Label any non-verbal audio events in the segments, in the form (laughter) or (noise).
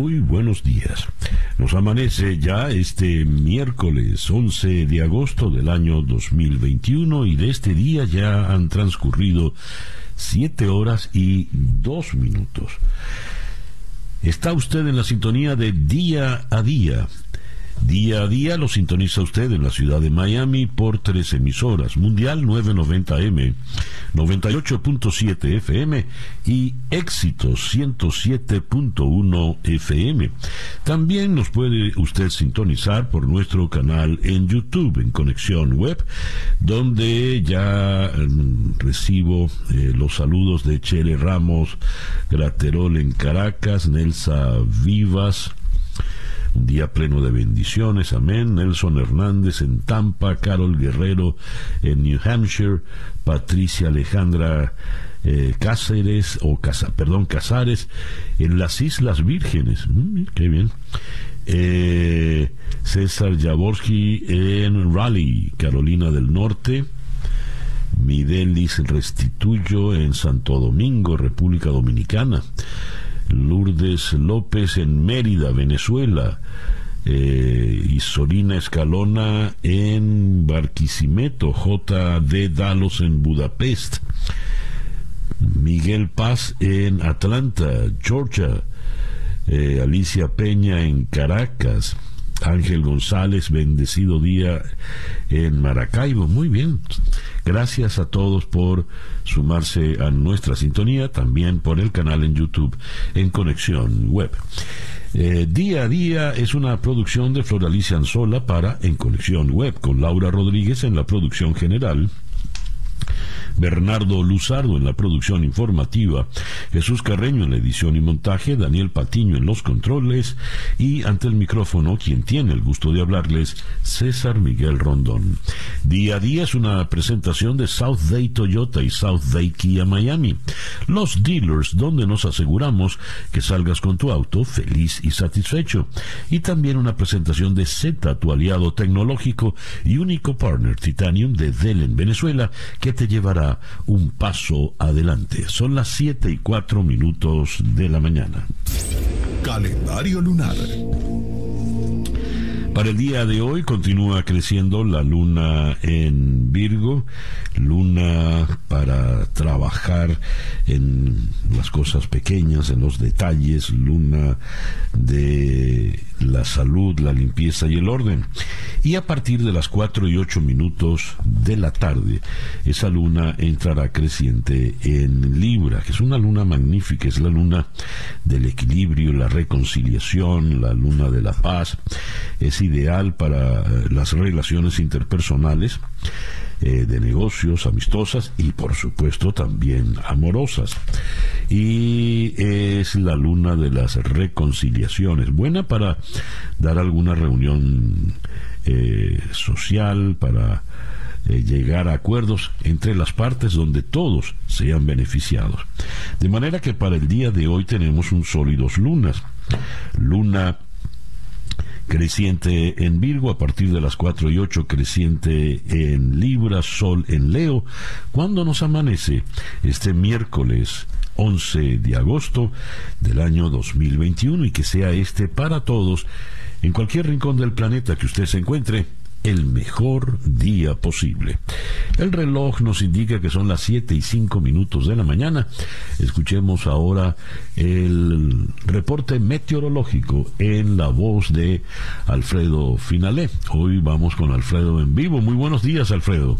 Muy buenos días. Nos amanece ya este miércoles 11 de agosto del año 2021 y de este día ya han transcurrido 7 horas y 2 minutos. Está usted en la sintonía de día a día Día a día lo sintoniza usted en la ciudad de Miami por tres emisoras, Mundial 990M, 98.7 FM y Éxitos 107.1 FM. También nos puede usted sintonizar por nuestro canal en YouTube, en Conexión Web, donde ya mm, recibo eh, los saludos de Chele Ramos, Graterol en Caracas, Nelsa Vivas, un día pleno de bendiciones, amén. Nelson Hernández en Tampa, Carol Guerrero en New Hampshire, Patricia Alejandra eh, Cáceres, o Casa, perdón, Casares en las Islas Vírgenes. Mm, qué bien. Eh, César Jaworski en Raleigh, Carolina del Norte. Midelis Restituyo en Santo Domingo, República Dominicana. Lourdes López en Mérida, Venezuela, eh, y Sorina Escalona en Barquisimeto, J.D. Dalos en Budapest, Miguel Paz en Atlanta, Georgia, eh, Alicia Peña en Caracas, Ángel González, bendecido día en Maracaibo. Muy bien. Gracias a todos por sumarse a nuestra sintonía, también por el canal en YouTube en Conexión Web. Eh, día a día es una producción de Floralicia Anzola para En Conexión Web, con Laura Rodríguez en la producción general Bernardo Luzardo en la producción informativa, Jesús Carreño en la edición y montaje, Daniel Patiño en los controles y ante el micrófono quien tiene el gusto de hablarles, César Miguel Rondón. Día a día es una presentación de South Day Toyota y South Day Kia Miami, los dealers donde nos aseguramos que salgas con tu auto feliz y satisfecho. Y también una presentación de Z, tu aliado tecnológico y único partner Titanium de Dell en Venezuela, que te llevará un paso adelante. Son las 7 y 4 minutos de la mañana. Calendario lunar. Para el día de hoy continúa creciendo la luna en Virgo, luna para trabajar en las cosas pequeñas, en los detalles, luna de la salud, la limpieza y el orden. Y a partir de las 4 y 8 minutos de la tarde, esa luna entrará creciente en Libra, que es una luna magnífica, es la luna del equilibrio, la reconciliación, la luna de la paz. Ideal para eh, las relaciones interpersonales. Eh, de negocios, amistosas y por supuesto también amorosas. Y es la luna de las reconciliaciones, buena para dar alguna reunión eh, social, para llegar a acuerdos entre las partes donde todos sean beneficiados. De manera que para el día de hoy tenemos un sol y dos lunas. Luna creciente en Virgo a partir de las 4 y 8, creciente en Libra, Sol en Leo, cuando nos amanece este miércoles 11 de agosto del año 2021 y que sea este para todos en cualquier rincón del planeta que usted se encuentre el mejor día posible. El reloj nos indica que son las 7 y 5 minutos de la mañana. Escuchemos ahora el reporte meteorológico en la voz de Alfredo Finalé. Hoy vamos con Alfredo en vivo. Muy buenos días, Alfredo.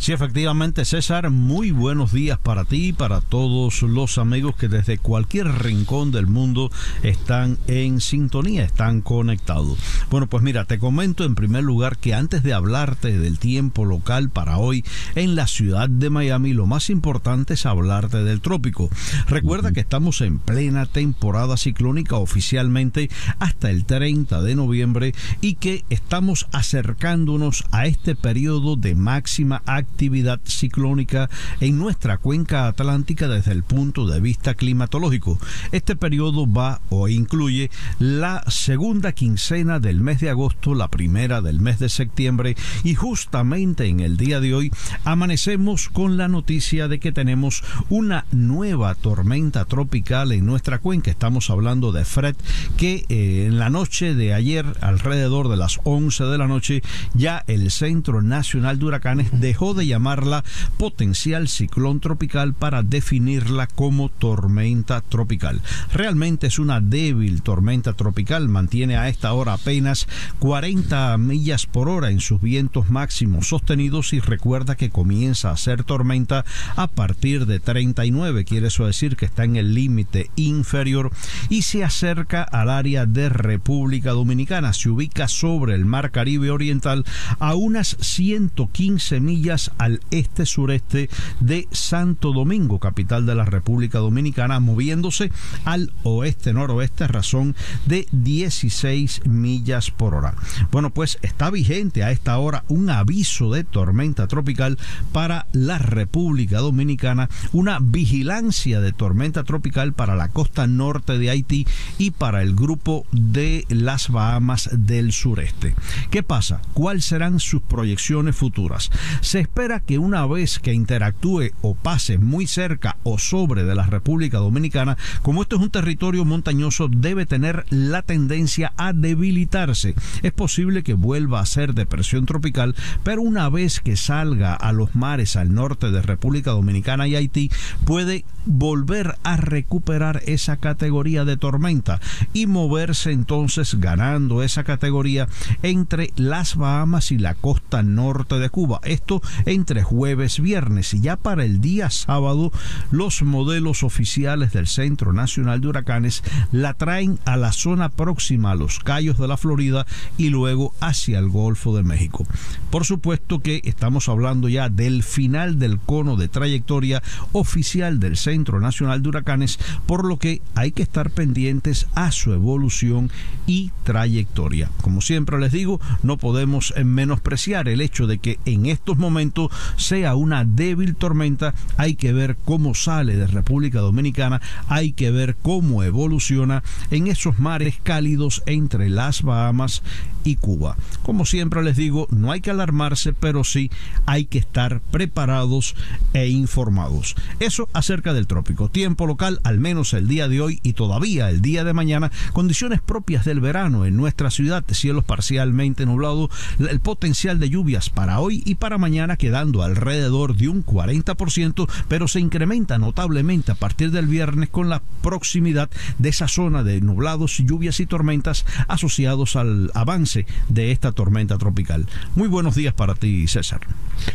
Sí, efectivamente, César, muy buenos días para ti y para todos los amigos que desde cualquier rincón del mundo están en sintonía, están conectados. Bueno, pues mira, te comento en primer lugar que antes de hablarte del tiempo local para hoy en la ciudad de Miami, lo más importante es hablarte del trópico. Recuerda que estamos en plena temporada ciclónica oficialmente hasta el 30 de noviembre y que estamos acercándonos a este periodo de máxima actividad actividad ciclónica en nuestra cuenca atlántica desde el punto de vista climatológico. Este periodo va o incluye la segunda quincena del mes de agosto, la primera del mes de septiembre y justamente en el día de hoy amanecemos con la noticia de que tenemos una nueva tormenta tropical en nuestra cuenca. Estamos hablando de Fred que eh, en la noche de ayer alrededor de las 11 de la noche ya el Centro Nacional de Huracanes dejó de llamarla potencial ciclón tropical para definirla como tormenta tropical. Realmente es una débil tormenta tropical, mantiene a esta hora apenas 40 millas por hora en sus vientos máximos sostenidos y recuerda que comienza a ser tormenta a partir de 39, quiere eso decir que está en el límite inferior y se acerca al área de República Dominicana, se ubica sobre el mar Caribe Oriental a unas 115 millas al este-sureste de Santo Domingo, capital de la República Dominicana, moviéndose al oeste-noroeste a razón de 16 millas por hora. Bueno, pues está vigente a esta hora un aviso de tormenta tropical para la República Dominicana, una vigilancia de tormenta tropical para la costa norte de Haití y para el grupo de las Bahamas del sureste. ¿Qué pasa? ¿Cuáles serán sus proyecciones futuras? Se espera que una vez que interactúe o pase muy cerca o sobre de la República Dominicana, como esto es un territorio montañoso, debe tener la tendencia a debilitarse. Es posible que vuelva a ser depresión tropical, pero una vez que salga a los mares al norte de República Dominicana y Haití, puede volver a recuperar esa categoría de tormenta y moverse entonces ganando esa categoría entre las Bahamas y la costa norte de Cuba. Esto entre jueves, viernes y ya para el día sábado los modelos oficiales del Centro Nacional de Huracanes la traen a la zona próxima a los Cayos de la Florida y luego hacia el Golfo de México. Por supuesto que estamos hablando ya del final del cono de trayectoria oficial del Centro Nacional de Huracanes, por lo que hay que estar pendientes a su evolución y trayectoria. Como siempre les digo, no podemos menospreciar el hecho de que en estos momentos sea una débil tormenta, hay que ver cómo sale de República Dominicana, hay que ver cómo evoluciona en esos mares cálidos entre las Bahamas y Cuba. Como siempre les digo, no hay que alarmarse, pero sí hay que estar preparados e informados. Eso acerca del trópico. Tiempo local, al menos el día de hoy y todavía el día de mañana, condiciones propias del verano en nuestra ciudad, cielos parcialmente nublados, el potencial de lluvias para hoy y para mañana quedando alrededor de un 40%, pero se incrementa notablemente a partir del viernes con la proximidad de esa zona de nublados, lluvias y tormentas asociados al avance de esta tormenta tropical. Muy buenos días para ti, César.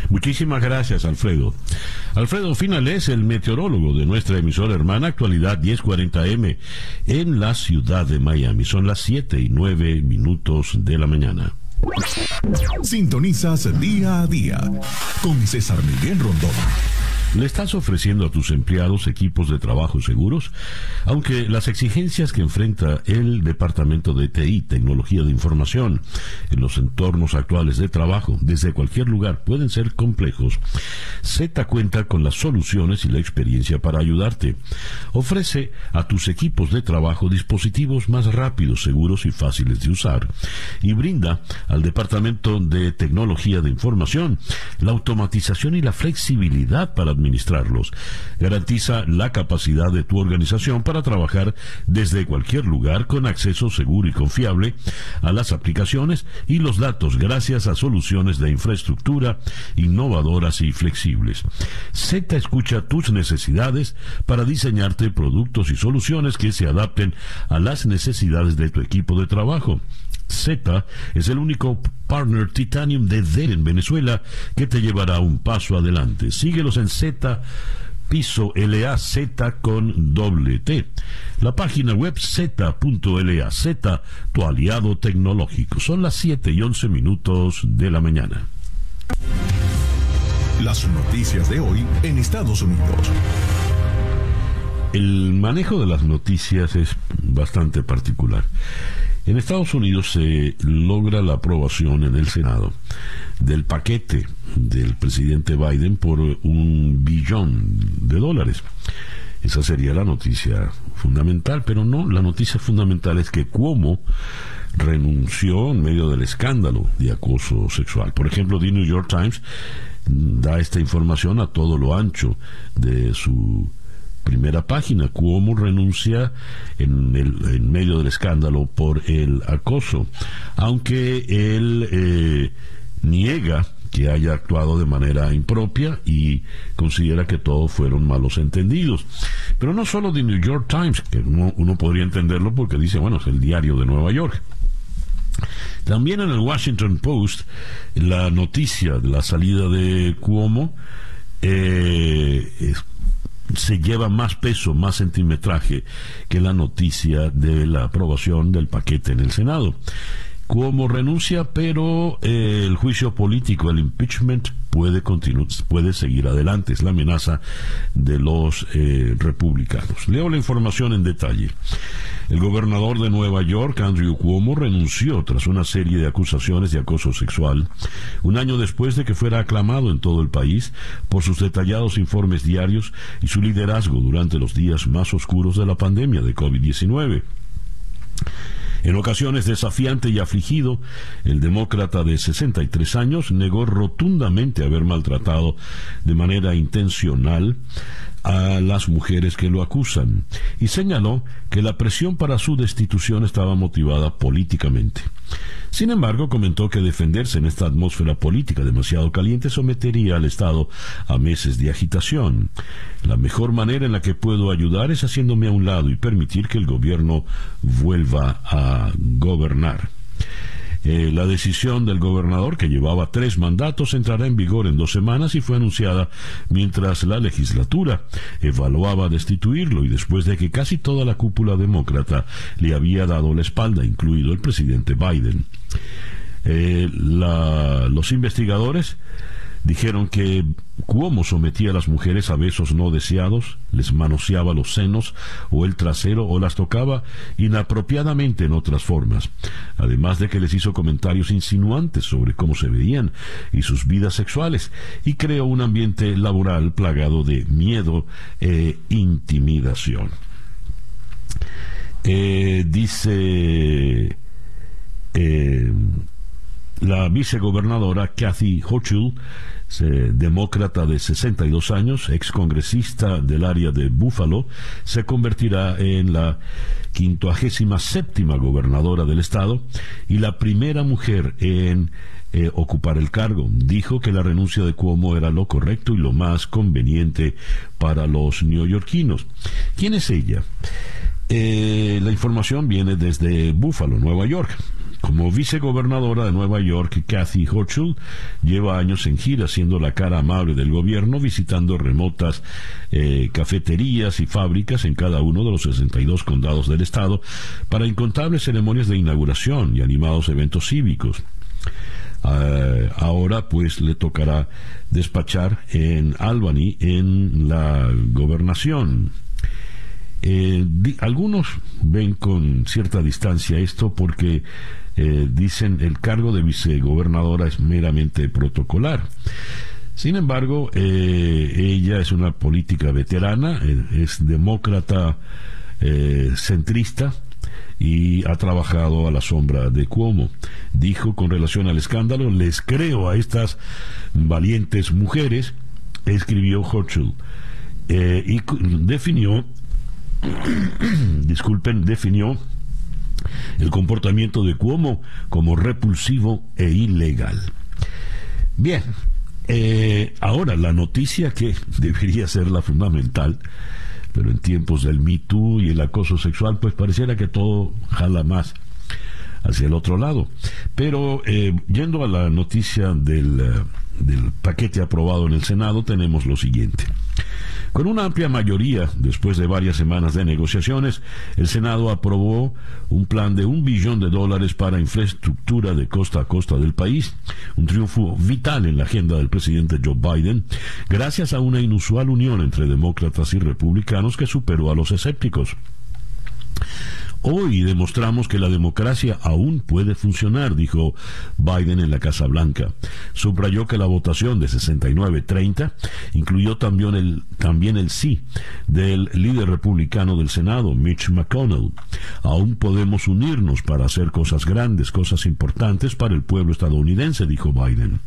Muchísimas gracias, Alfredo. Alfredo Finales, el meteorólogo de nuestra emisora hermana Actualidad 1040M en la ciudad de Miami. Son las 7 y 9 minutos de la mañana. Sintonizas día a día con César Miguel Rondón. ¿Le estás ofreciendo a tus empleados equipos de trabajo seguros? Aunque las exigencias que enfrenta el Departamento de TI, Tecnología de Información, en los entornos actuales de trabajo, desde cualquier lugar, pueden ser complejos, Z cuenta con las soluciones y la experiencia para ayudarte. Ofrece a tus equipos de trabajo dispositivos más rápidos, seguros y fáciles de usar. Y brinda al Departamento de Tecnología de Información la automatización y la flexibilidad para administrarlos. Garantiza la capacidad de tu organización para trabajar desde cualquier lugar con acceso seguro y confiable a las aplicaciones y los datos gracias a soluciones de infraestructura innovadoras y flexibles. Z escucha tus necesidades para diseñarte productos y soluciones que se adapten a las necesidades de tu equipo de trabajo. Z es el único partner Titanium de Dell en Venezuela que te llevará un paso adelante. Síguelos en Z piso LAZ con doble T. La página web z.laz, tu aliado tecnológico. Son las 7 y 11 minutos de la mañana. Las noticias de hoy en Estados Unidos. El manejo de las noticias es bastante particular. En Estados Unidos se logra la aprobación en el Senado del paquete del presidente Biden por un billón de dólares. Esa sería la noticia fundamental, pero no, la noticia fundamental es que Cuomo renunció en medio del escándalo de acoso sexual. Por ejemplo, The New York Times da esta información a todo lo ancho de su primera página. Cuomo renuncia en, el, en medio del escándalo por el acoso, aunque él eh, niega que haya actuado de manera impropia y considera que todos fueron malos entendidos. Pero no solo The New York Times, que uno, podría entenderlo porque dice, bueno, es el diario de Nueva York. También en el Washington Post, la noticia de la salida de Cuomo eh, se lleva más peso, más centimetraje que la noticia de la aprobación del paquete en el Senado. Cuomo renuncia, pero eh, el juicio político, el impeachment, puede, puede seguir adelante. Es la amenaza de los eh, republicanos. Leo la información en detalle. El gobernador de Nueva York, Andrew Cuomo, renunció tras una serie de acusaciones de acoso sexual, un año después de que fuera aclamado en todo el país por sus detallados informes diarios y su liderazgo durante los días más oscuros de la pandemia de COVID-19. En ocasiones desafiante y afligido, el demócrata de 63 años negó rotundamente haber maltratado de manera intencional a las mujeres que lo acusan y señaló que la presión para su destitución estaba motivada políticamente. Sin embargo, comentó que defenderse en esta atmósfera política demasiado caliente sometería al Estado a meses de agitación. La mejor manera en la que puedo ayudar es haciéndome a un lado y permitir que el gobierno vuelva a gobernar. Eh, la decisión del gobernador, que llevaba tres mandatos, entrará en vigor en dos semanas y fue anunciada mientras la legislatura evaluaba destituirlo y después de que casi toda la cúpula demócrata le había dado la espalda, incluido el presidente Biden. Eh, los investigadores Dijeron que Cuomo sometía a las mujeres a besos no deseados, les manoseaba los senos o el trasero o las tocaba inapropiadamente en otras formas, además de que les hizo comentarios insinuantes sobre cómo se veían y sus vidas sexuales, y creó un ambiente laboral plagado de miedo e intimidación. Eh, dice eh, la vicegobernadora Kathy Hochul demócrata de 62 años, excongresista del área de Buffalo, se convertirá en la quincuagésima séptima gobernadora del estado y la primera mujer en eh, ocupar el cargo. Dijo que la renuncia de Cuomo era lo correcto y lo más conveniente para los neoyorquinos. ¿Quién es ella? Eh, la información viene desde Buffalo, Nueva York. Como vicegobernadora de Nueva York, Kathy Hochul lleva años en gira siendo la cara amable del gobierno, visitando remotas eh, cafeterías y fábricas en cada uno de los 62 condados del estado para incontables ceremonias de inauguración y animados eventos cívicos. Eh, ahora pues le tocará despachar en Albany en la gobernación. Eh, algunos ven con cierta distancia esto porque eh, dicen el cargo de vicegobernadora es meramente protocolar. Sin embargo, eh, ella es una política veterana, eh, es demócrata centrista y ha trabajado a la sombra de Cuomo. Dijo con relación al escándalo, les creo a estas valientes mujeres, escribió Hochul, y definió, (coughs) disculpen, definió el comportamiento de Cuomo como repulsivo e ilegal. Bien, eh, ahora la noticia que (laughs) debería ser la fundamental, pero en tiempos del Me Too y el acoso sexual, pues pareciera que todo jala más hacia el otro lado. Pero eh, yendo a la noticia eh, del paquete aprobado en el Senado, tenemos lo siguiente. Con una amplia mayoría, después de varias semanas de negociaciones, el Senado aprobó un plan de un billón de dólares para infraestructura de costa a costa del país, un triunfo vital en la agenda del presidente Joe Biden, gracias a una inusual unión entre demócratas y republicanos que superó a los escépticos. Hoy demostramos que la democracia aún puede funcionar, dijo Biden en la Casa Blanca. Subrayó que la votación de 69-30 incluyó también el, también el sí del líder republicano del Senado, Mitch McConnell. Aún podemos unirnos para hacer cosas grandes, cosas importantes para el pueblo estadounidense, dijo Biden.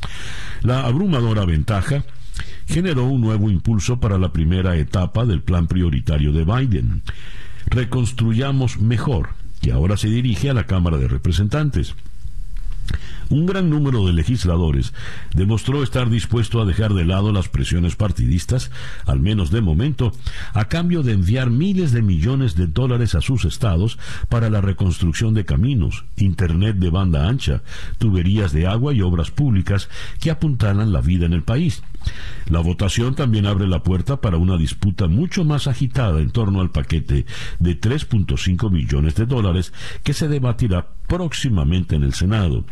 La abrumadora ventaja generó un nuevo impulso para la primera etapa del plan prioritario de Biden. Reconstruyamos mejor, que ahora se dirige a la Cámara de Representantes. Un gran número de legisladores demostró estar dispuesto a dejar de lado las presiones partidistas, al menos de momento, a cambio de enviar miles de millones de dólares a sus estados para la reconstrucción de caminos, internet de banda ancha, tuberías de agua y obras públicas que apuntalan la vida en el país. La votación también abre la puerta para una disputa mucho más agitada en torno al paquete de 3.5 millones de dólares que se debatirá próximamente en el Senado.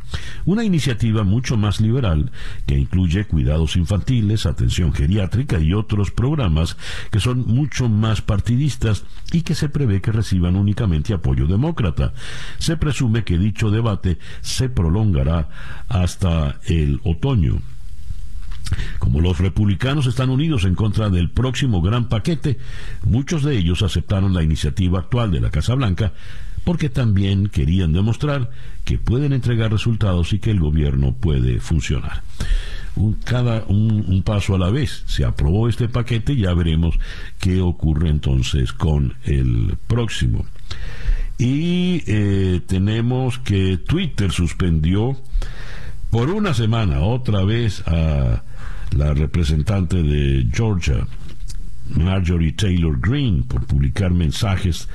Una iniciativa mucho más liberal que incluye cuidados infantiles, atención geriátrica y otros programas que son mucho más partidistas y que se prevé que reciban únicamente apoyo demócrata. Se presume que dicho debate se prolongará hasta el otoño. Como los republicanos están unidos en contra del próximo gran paquete, muchos de ellos aceptaron la iniciativa actual de la Casa Blanca porque también querían demostrar que pueden entregar resultados y que el gobierno puede funcionar. Un, cada un, paso a la vez. Se aprobó este paquete, ya veremos qué ocurre entonces con el próximo. Y eh, tenemos que Twitter suspendió por una semana otra vez a la representante de Georgia, Marjorie Taylor Greene, por publicar mensajes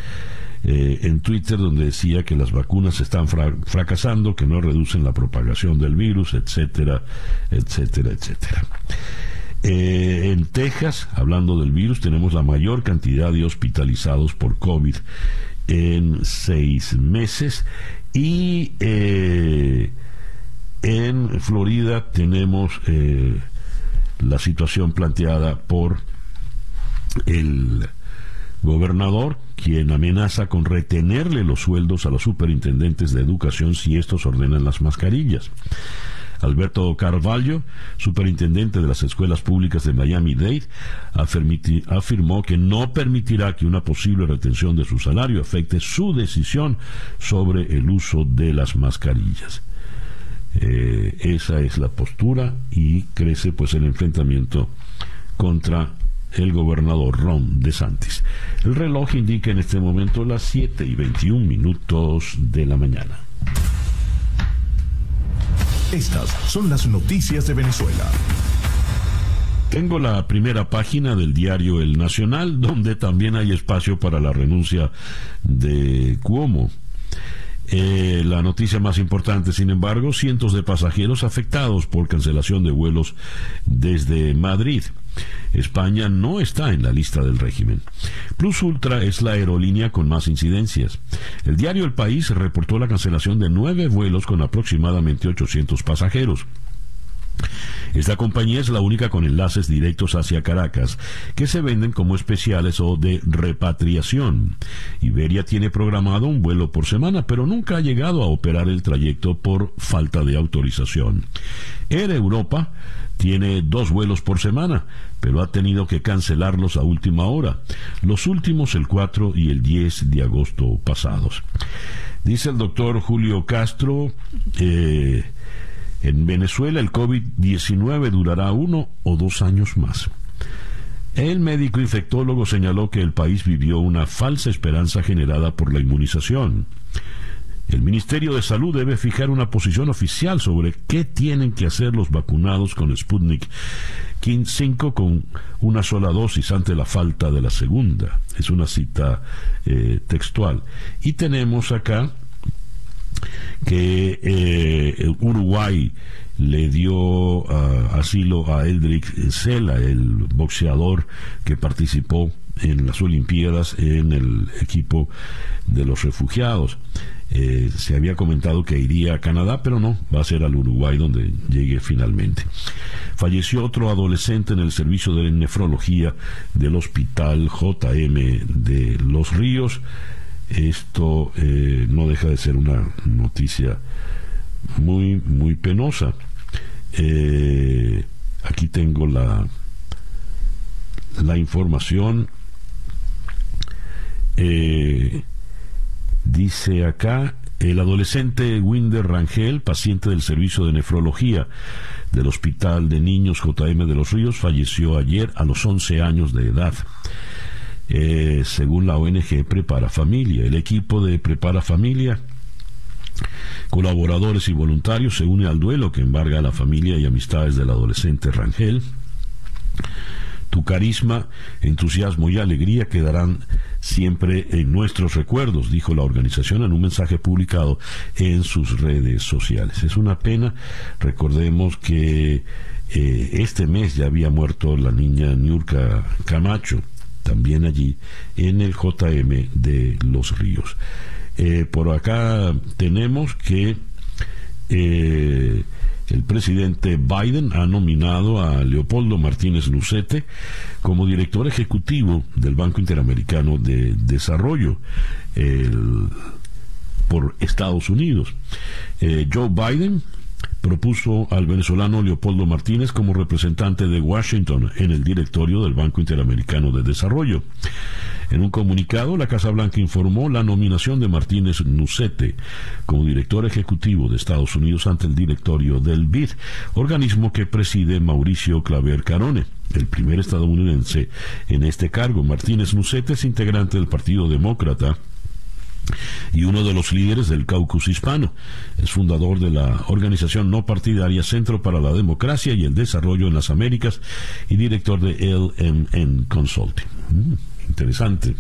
eh, en Twitter donde decía que las vacunas están fracasando, que no reducen la propagación del virus, etcétera, etcétera, etcétera. Eh, en Texas, hablando del virus, tenemos la mayor cantidad de hospitalizados por COVID en seis meses y eh, en Florida tenemos la situación planteada por el gobernador, quien amenaza con retenerle los sueldos a los superintendentes de educación si estos ordenan las mascarillas. Alberto Carvalho, superintendente de las escuelas públicas de Miami-Dade, afirmó que no permitirá que una posible retención de su salario afecte su decisión sobre el uso de las mascarillas. Eh, esa es la postura y crece pues el enfrentamiento contra el gobernador Ron DeSantis. El reloj indica en este momento las 7 y 21 minutos de la mañana. Estas son las noticias de Venezuela. Tengo la primera página del diario El Nacional, donde también hay espacio para la renuncia de Cuomo. Eh, la noticia más importante, sin embargo, cientos de pasajeros afectados por cancelación de vuelos desde Madrid. España no está en la lista del régimen. Plus Ultra es la aerolínea con más incidencias. El diario El País reportó la cancelación de nueve vuelos con aproximadamente 800 pasajeros. Esta compañía es la única con enlaces directos hacia Caracas, que se venden como especiales o de repatriación. Iberia tiene programado un vuelo por semana, pero nunca ha llegado a operar el trayecto por falta de autorización. Air Europa tiene dos vuelos por semana, pero ha tenido que cancelarlos a última hora, los últimos el 4 y el 10 de agosto pasados. Dice el doctor Julio Castro, eh, en Venezuela el COVID-19 durará uno o dos años más. El médico infectólogo señaló que el país vivió una falsa esperanza generada por la inmunización. El Ministerio de Salud debe fijar una posición oficial sobre qué tienen que hacer los vacunados con Sputnik 5 con una sola dosis ante la falta de la segunda. Es una cita eh, textual. Y tenemos acá que eh, Uruguay le dio ah, asilo a Eldrick Sela, el boxeador que participó en las Olimpiadas en el equipo de los refugiados. Eh, se había comentado que iría a Canadá, pero no, va a ser al Uruguay donde llegue finalmente. Falleció otro adolescente en el servicio de nefrología del Hospital JM de Los Ríos esto eh, no deja de ser una noticia muy, muy penosa. Eh, aquí tengo la, la información. Dice acá, el adolescente Winder Rangel, paciente del servicio de nefrología del Hospital de Niños JM de los Ríos, falleció ayer a los 11 años de edad. Eh, según la ONG Prepara Familia, el equipo de Prepara Familia colaboradores y voluntarios se une al duelo que embarga a la familia y amistades del adolescente Rangel. Tu carisma, entusiasmo y alegría quedarán siempre en nuestros recuerdos, dijo la organización en un mensaje publicado en sus redes sociales. Es una pena, recordemos que eh, este mes ya había muerto la niña Niurka Camacho, también allí en el JM de Los Ríos. Eh, por acá tenemos que eh, el presidente Biden ha nominado a Leopoldo Martínez Lucete como director ejecutivo del Banco Interamericano de Desarrollo por Estados Unidos. Eh, Joe Biden propuso al venezolano Leopoldo Martínez como representante de Washington en el directorio del Banco Interamericano de Desarrollo. En un comunicado, la Casa Blanca informó la nominación de Martínez Nucete como director ejecutivo de Estados Unidos ante el directorio del BID, organismo que preside Mauricio Claver Carone el primer estadounidense en este cargo. Martínez Nucete es integrante del Partido Demócrata y uno de los líderes del caucus hispano. Es fundador de la organización no partidaria Centro para la Democracia y el Desarrollo en las Américas y director de LMN Consulting. Mm interesante.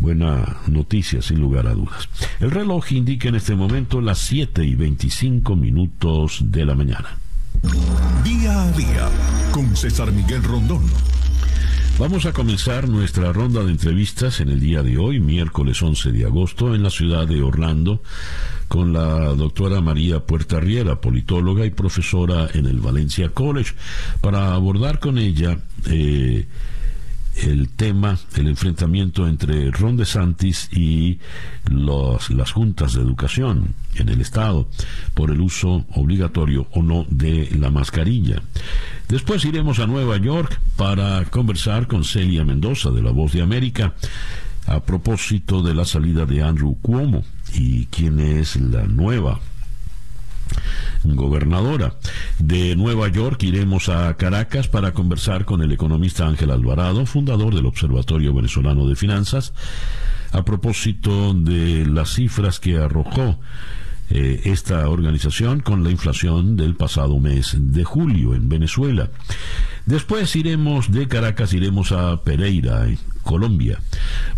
Buena noticia, sin lugar a dudas. El reloj indica en este momento las 7 y 25 minutos de la mañana. Día a día con César Miguel Rondón. Vamos a comenzar nuestra ronda de entrevistas en el día de hoy, miércoles 11 de agosto, en la ciudad de Orlando, con la doctora María Puertarriera, politóloga y profesora en el Valencia College, para abordar con ella eh, el tema, el enfrentamiento entre Ron DeSantis y las juntas de educación en el Estado por el uso obligatorio o no de la mascarilla. Después iremos a Nueva York para conversar con Celia Mendoza de La Voz de América a propósito de la salida de Andrew Cuomo y quién es la nueva gobernadora. De Nueva York iremos a Caracas para conversar con el economista Ángel Alvarado, fundador del Observatorio Venezolano de Finanzas, a propósito de las cifras que arrojó eh, esta organización con la inflación del pasado mes de julio en Venezuela. Después iremos de Caracas, iremos a Pereira, Colombia,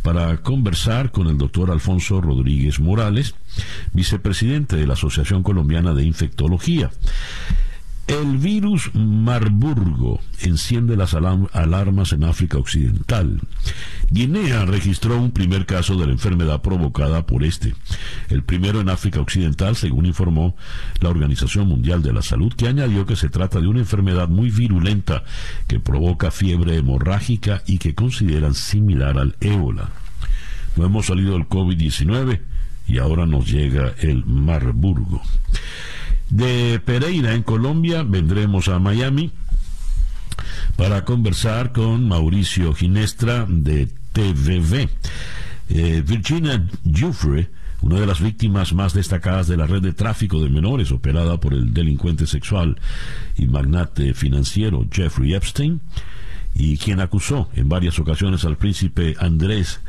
para conversar con el doctor Alfonso Rodríguez Morales, vicepresidente de la Asociación Colombiana de Infectología. El virus Marburgo enciende las alarmas en África Occidental. Guinea registró un primer caso de la enfermedad provocada por este, el primero en África Occidental, según informó la Organización Mundial de la Salud, que añadió que se trata de una enfermedad muy virulenta que provoca fiebre hemorrágica y que consideran similar al ébola. No hemos salido del COVID-19 y ahora nos llega el Marburgo. De Pereira, en Colombia, vendremos a Miami para conversar con Mauricio Ginestra de TVV. Eh, Virginia Jufre, una de las víctimas más destacadas de la red de tráfico de menores operada por el delincuente sexual y magnate financiero Jeffrey Epstein, y quien acusó en varias ocasiones al príncipe Andrés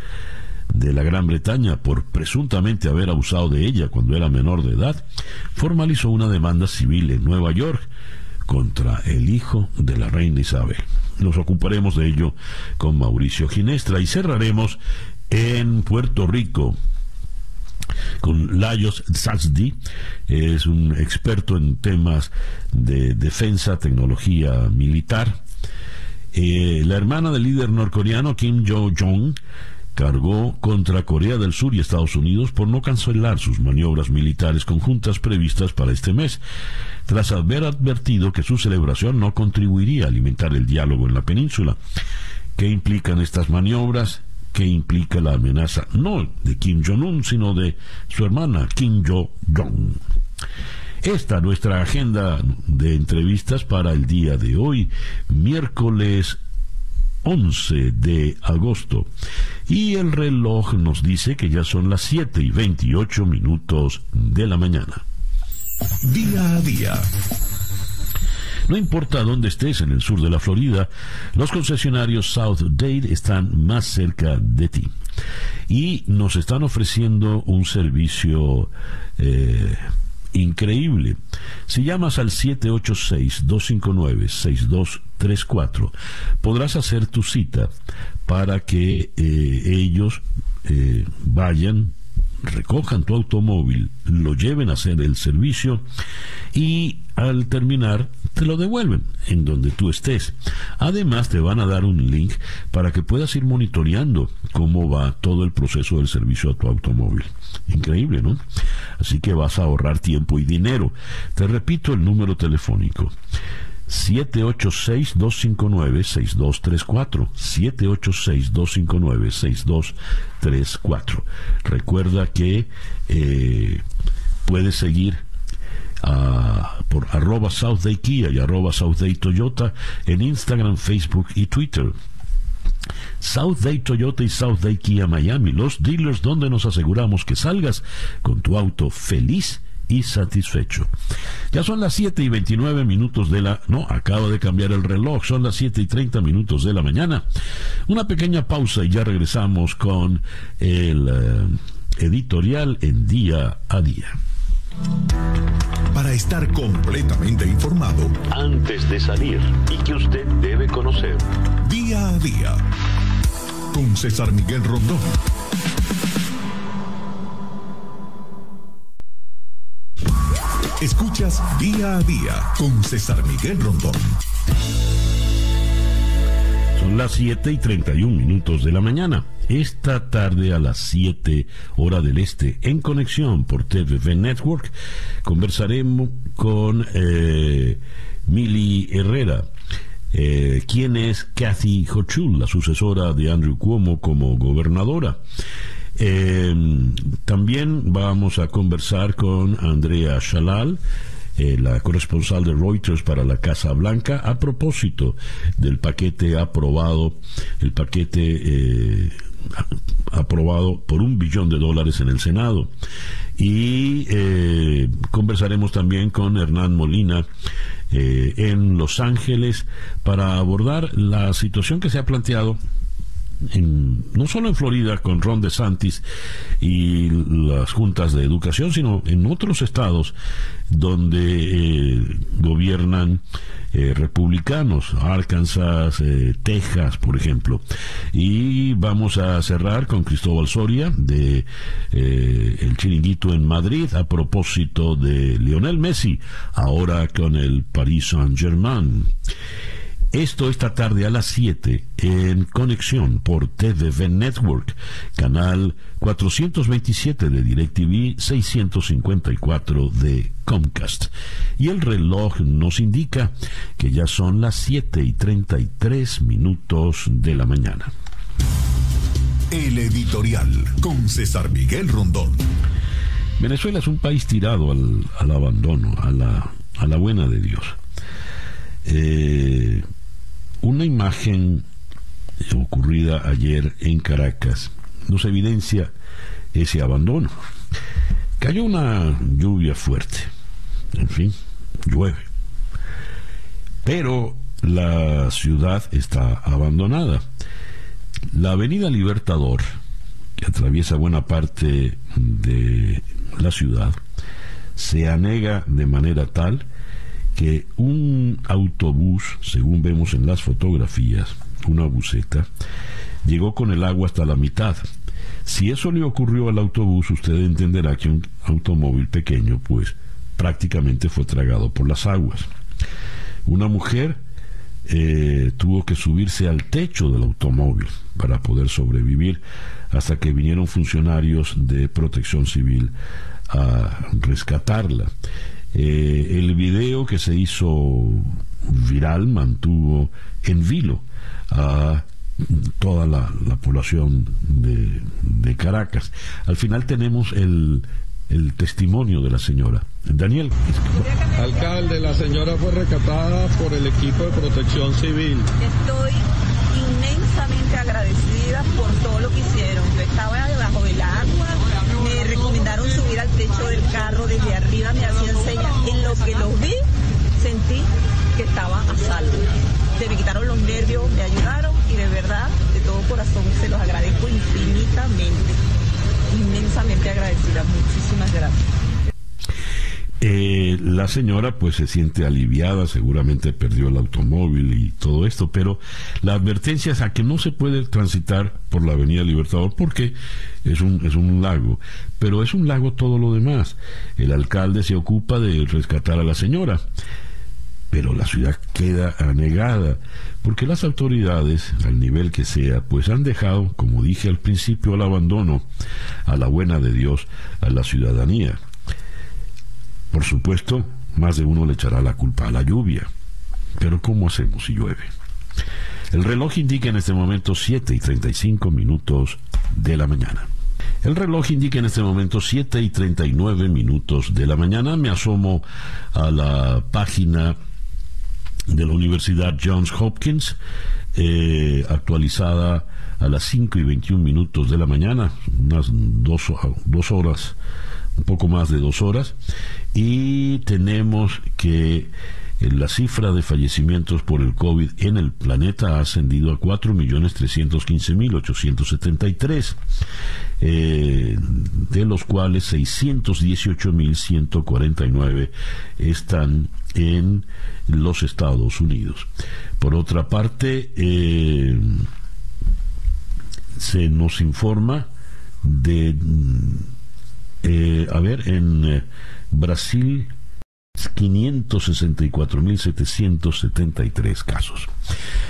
de la Gran Bretaña por presuntamente haber abusado de ella cuando era menor de edad, formalizó una demanda civil en Nueva York contra el hijo de la reina Isabel. Nos ocuparemos de ello con Mauricio Ginestra y cerraremos en Puerto Rico con Lajos Sazdi, es un experto en temas de defensa, tecnología militar. Eh, la hermana del líder norcoreano Kim Jong-jong cargó contra Corea del Sur y Estados Unidos por no cancelar sus maniobras militares conjuntas previstas para este mes, tras haber advertido que su celebración no contribuiría a alimentar el diálogo en la península. ¿Qué implican estas maniobras? que implica la amenaza no de Kim Jong-un, sino de su hermana Kim Jong-un. Esta nuestra agenda de entrevistas para el día de hoy, miércoles 11 de agosto. Y el reloj nos dice que ya son las 7 y 28 minutos de la mañana. Día a día. No importa dónde estés en el sur de la Florida, los concesionarios South Dade están más cerca de ti. Y nos están ofreciendo un servicio eh, increíble. Si llamas al 786-259-6234, podrás hacer tu cita para que eh, ellos eh, vayan recojan tu automóvil, lo lleven a hacer el servicio y al terminar te lo devuelven en donde tú estés. Además te van a dar un link para que puedas ir monitoreando cómo va todo el proceso del servicio a tu automóvil. Increíble, ¿no? Así que vas a ahorrar tiempo y dinero. Te repito el número telefónico. 786-259-6234. 786-259-6234. Recuerda que eh, puedes seguir uh, por arroba South Day Kia y arroba South Day Toyota en Instagram, Facebook y Twitter. South Day Toyota y South Day Kia Miami, los dealers donde nos aseguramos que salgas con tu auto feliz y satisfecho. Ya son las 7 y 29 minutos de la... No, acaba de cambiar el reloj, son las 7 y 30 minutos de la mañana. Una pequeña pausa y ya regresamos con el eh, editorial en día a día. Para estar completamente informado, Antes de salir y que usted debe conocer. día a día, con César Miguel Rondón. Escuchas día a día con César Miguel Rondón. Son las 7 y 31 minutos de la mañana. Esta tarde a las 7 hora del este, en conexión por TVV Network, conversaremos con eh, Mili Herrera. Eh, quien es Kathy Hochul, la sucesora de Andrew Cuomo como gobernadora. Eh, también vamos a conversar con Andrea Shalal, eh, la corresponsal de Reuters para la Casa Blanca, a propósito del paquete aprobado, el paquete eh, aprobado por un billón de dólares en el Senado. Y eh, conversaremos también con Hernán Molina eh, en Los Ángeles para abordar la situación que se ha planteado en- no solo en Florida con Ron DeSantis y las juntas de educación, sino en otros estados donde eh, gobiernan eh, republicanos, Arkansas, eh, Texas, por ejemplo. Y vamos a cerrar con Cristóbal Soria de eh, El Chiringuito en Madrid a propósito de Lionel Messi, ahora con el Paris Saint-Germain. Esto esta tarde a las 7 en conexión por TVV Network, canal 427 de DirecTV, 654 de Comcast. Y el reloj nos indica que ya son las 7 y 33 minutos de la mañana. El editorial con César Miguel Rondón. Venezuela es un país tirado al, al abandono, a la, a la buena de Dios. Eh, una imagen ocurrida ayer en Caracas nos evidencia ese abandono. Cayó una lluvia fuerte, en fin, llueve. Pero la ciudad está abandonada. La avenida Libertador, que atraviesa buena parte de la ciudad, se anega de manera tal que un autobús, según vemos en las fotografías, una buseta, llegó con el agua hasta la mitad. Si eso le ocurrió al autobús, usted entenderá que un automóvil pequeño, pues prácticamente fue tragado por las aguas. Una mujer eh, tuvo que subirse al techo del automóvil para poder sobrevivir hasta que vinieron funcionarios de protección civil a rescatarla. Eh, el video que se hizo viral mantuvo en vilo a toda la, población de, de, Caracas. Al final tenemos el, el testimonio de la señora. Daniel. Alcalde, la señora fue rescatada por el equipo de protección civil. Estoy inmensamente agradecida por todo lo que hicieron. Yo estaba debajo del agua, me recomendaron subir al techo del carro, desde arriba me hacían señas. En lo que los vi, sentí que estaba a salvo. Se me quitaron los nervios, me ayudaron y de verdad, de todo corazón, se los agradezco infinitamente. Inmensamente agradecida. Muchísimas gracias. Eh, la señora pues se siente aliviada, seguramente perdió el automóvil y todo esto, pero la advertencia es a que no se puede transitar por la Avenida Libertador porque es un, es un lago, pero es un lago todo lo demás. El alcalde se ocupa de rescatar a la señora pero la ciudad queda anegada, porque las autoridades, al nivel que sea, pues han dejado, como dije al principio, al abandono, a la buena de Dios, a la ciudadanía. Por supuesto, más de uno le echará la culpa a la lluvia, pero ¿cómo hacemos si llueve? El reloj indica en este momento 7 y 35 minutos de la mañana. El reloj indica en este momento 7 y 39 minutos de la mañana. Me asomo a la página de la Universidad Johns Hopkins, eh, actualizada a las 5 y 21 minutos de la mañana, unas dos, dos horas, poco más de dos horas, y tenemos que eh, la cifra de fallecimientos por el COVID en el planeta ha ascendido a 4.315.873, eh, de los cuales 618.149 están en los Estados Unidos. Por otra parte, eh, se nos informa de, eh, a ver, en eh, Brasil 564.773 casos.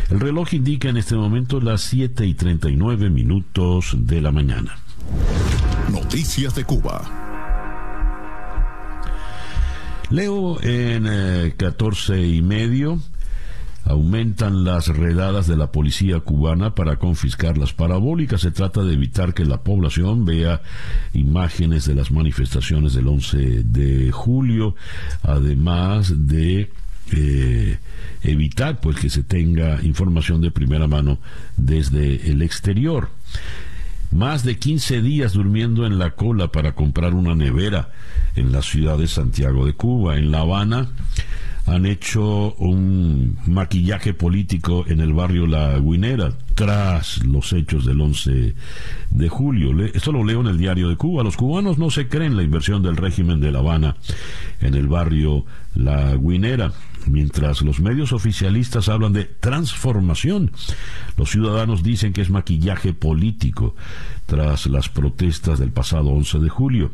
El reloj indica en este momento las 7 y 39 minutos de la mañana. Noticias de Cuba. Leo en eh, catorce y medio. Aumentan las redadas de la policía cubana para confiscar las parabólicas. Se trata de evitar que la población vea imágenes de las manifestaciones del 11 de julio, además de eh, evitar pues que se tenga información de primera mano desde el exterior. Más de 15 días durmiendo en la cola para comprar una nevera en la ciudad de Santiago de Cuba. En La Habana han hecho un maquillaje político en el barrio La Guinera tras los hechos del 11 de julio. Esto lo leo en el diario de Cuba. Los cubanos no se creen la inversión del régimen de La Habana en el barrio La Guinera. Mientras los medios oficialistas hablan de transformación, los ciudadanos dicen que es maquillaje político tras las protestas del pasado 11 de julio.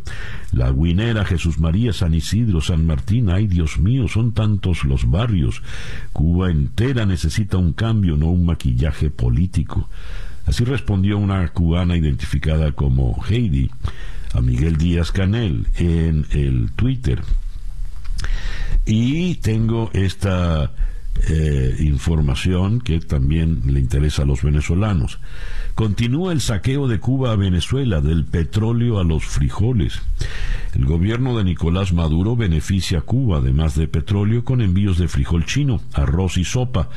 La Guinera, Jesús María, San Isidro, San Martín, ay Dios mío, son tantos los barrios. Cuba entera necesita un cambio, no un maquillaje político. Así respondió una cubana identificada como Heidi a Miguel Díaz Canel en el Twitter. Y tengo esta eh, información que también le interesa a los venezolanos. Continúa el saqueo de Cuba a Venezuela, del petróleo a los frijoles. El gobierno de Nicolás Maduro beneficia a Cuba, además de petróleo, con envíos de frijol chino, arroz y sopa.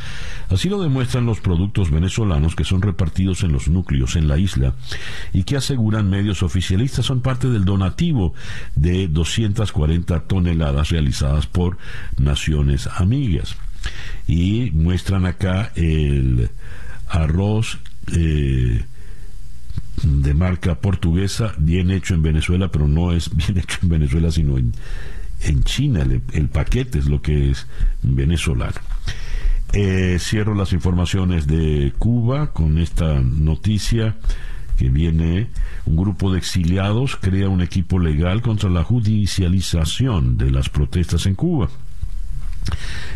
Así lo demuestran los productos venezolanos que son repartidos en los núcleos en la isla y que aseguran medios oficialistas son parte del donativo de 240 toneladas realizadas por naciones amigas. Y muestran acá el arroz eh, de marca portuguesa, bien hecho en Venezuela, pero no es (laughs) bien hecho en Venezuela, sino en, en China. El, paquete es lo que es venezolano. Eh, cierro las informaciones de Cuba con esta noticia que viene un grupo de exiliados crea un equipo legal contra la judicialización de las protestas en Cuba.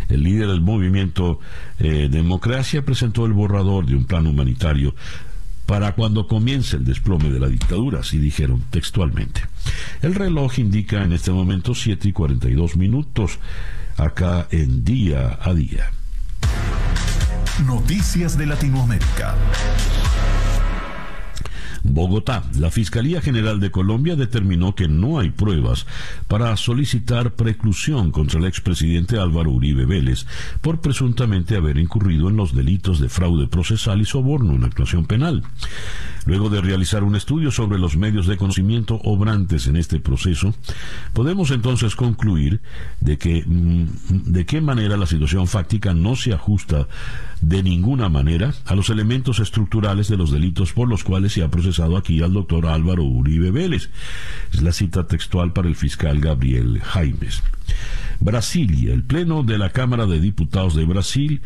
El líder del movimiento eh, Democracia presentó el borrador de un plan humanitario para cuando comience el desplome de la dictadura, así dijeron textualmente. El reloj indica en este momento 7 y 42 minutos acá en día a día. Noticias de Latinoamérica. Bogotá. La Fiscalía General de Colombia determinó que no hay pruebas para solicitar preclusión contra el expresidente Álvaro Uribe Vélez por presuntamente haber incurrido en los delitos de fraude procesal y soborno en actuación penal. Luego de realizar un estudio sobre los medios de conocimiento obrantes en este proceso, podemos entonces concluir de que mm, de qué manera la situación fáctica no se ajusta de ninguna manera a los elementos estructurales de los delitos por los cuales se ha procesado aquí al doctor Álvaro Uribe Vélez. Es la cita textual para el fiscal Gabriel Jaimes. Brasilia. El Pleno de la Cámara de Diputados de Brasil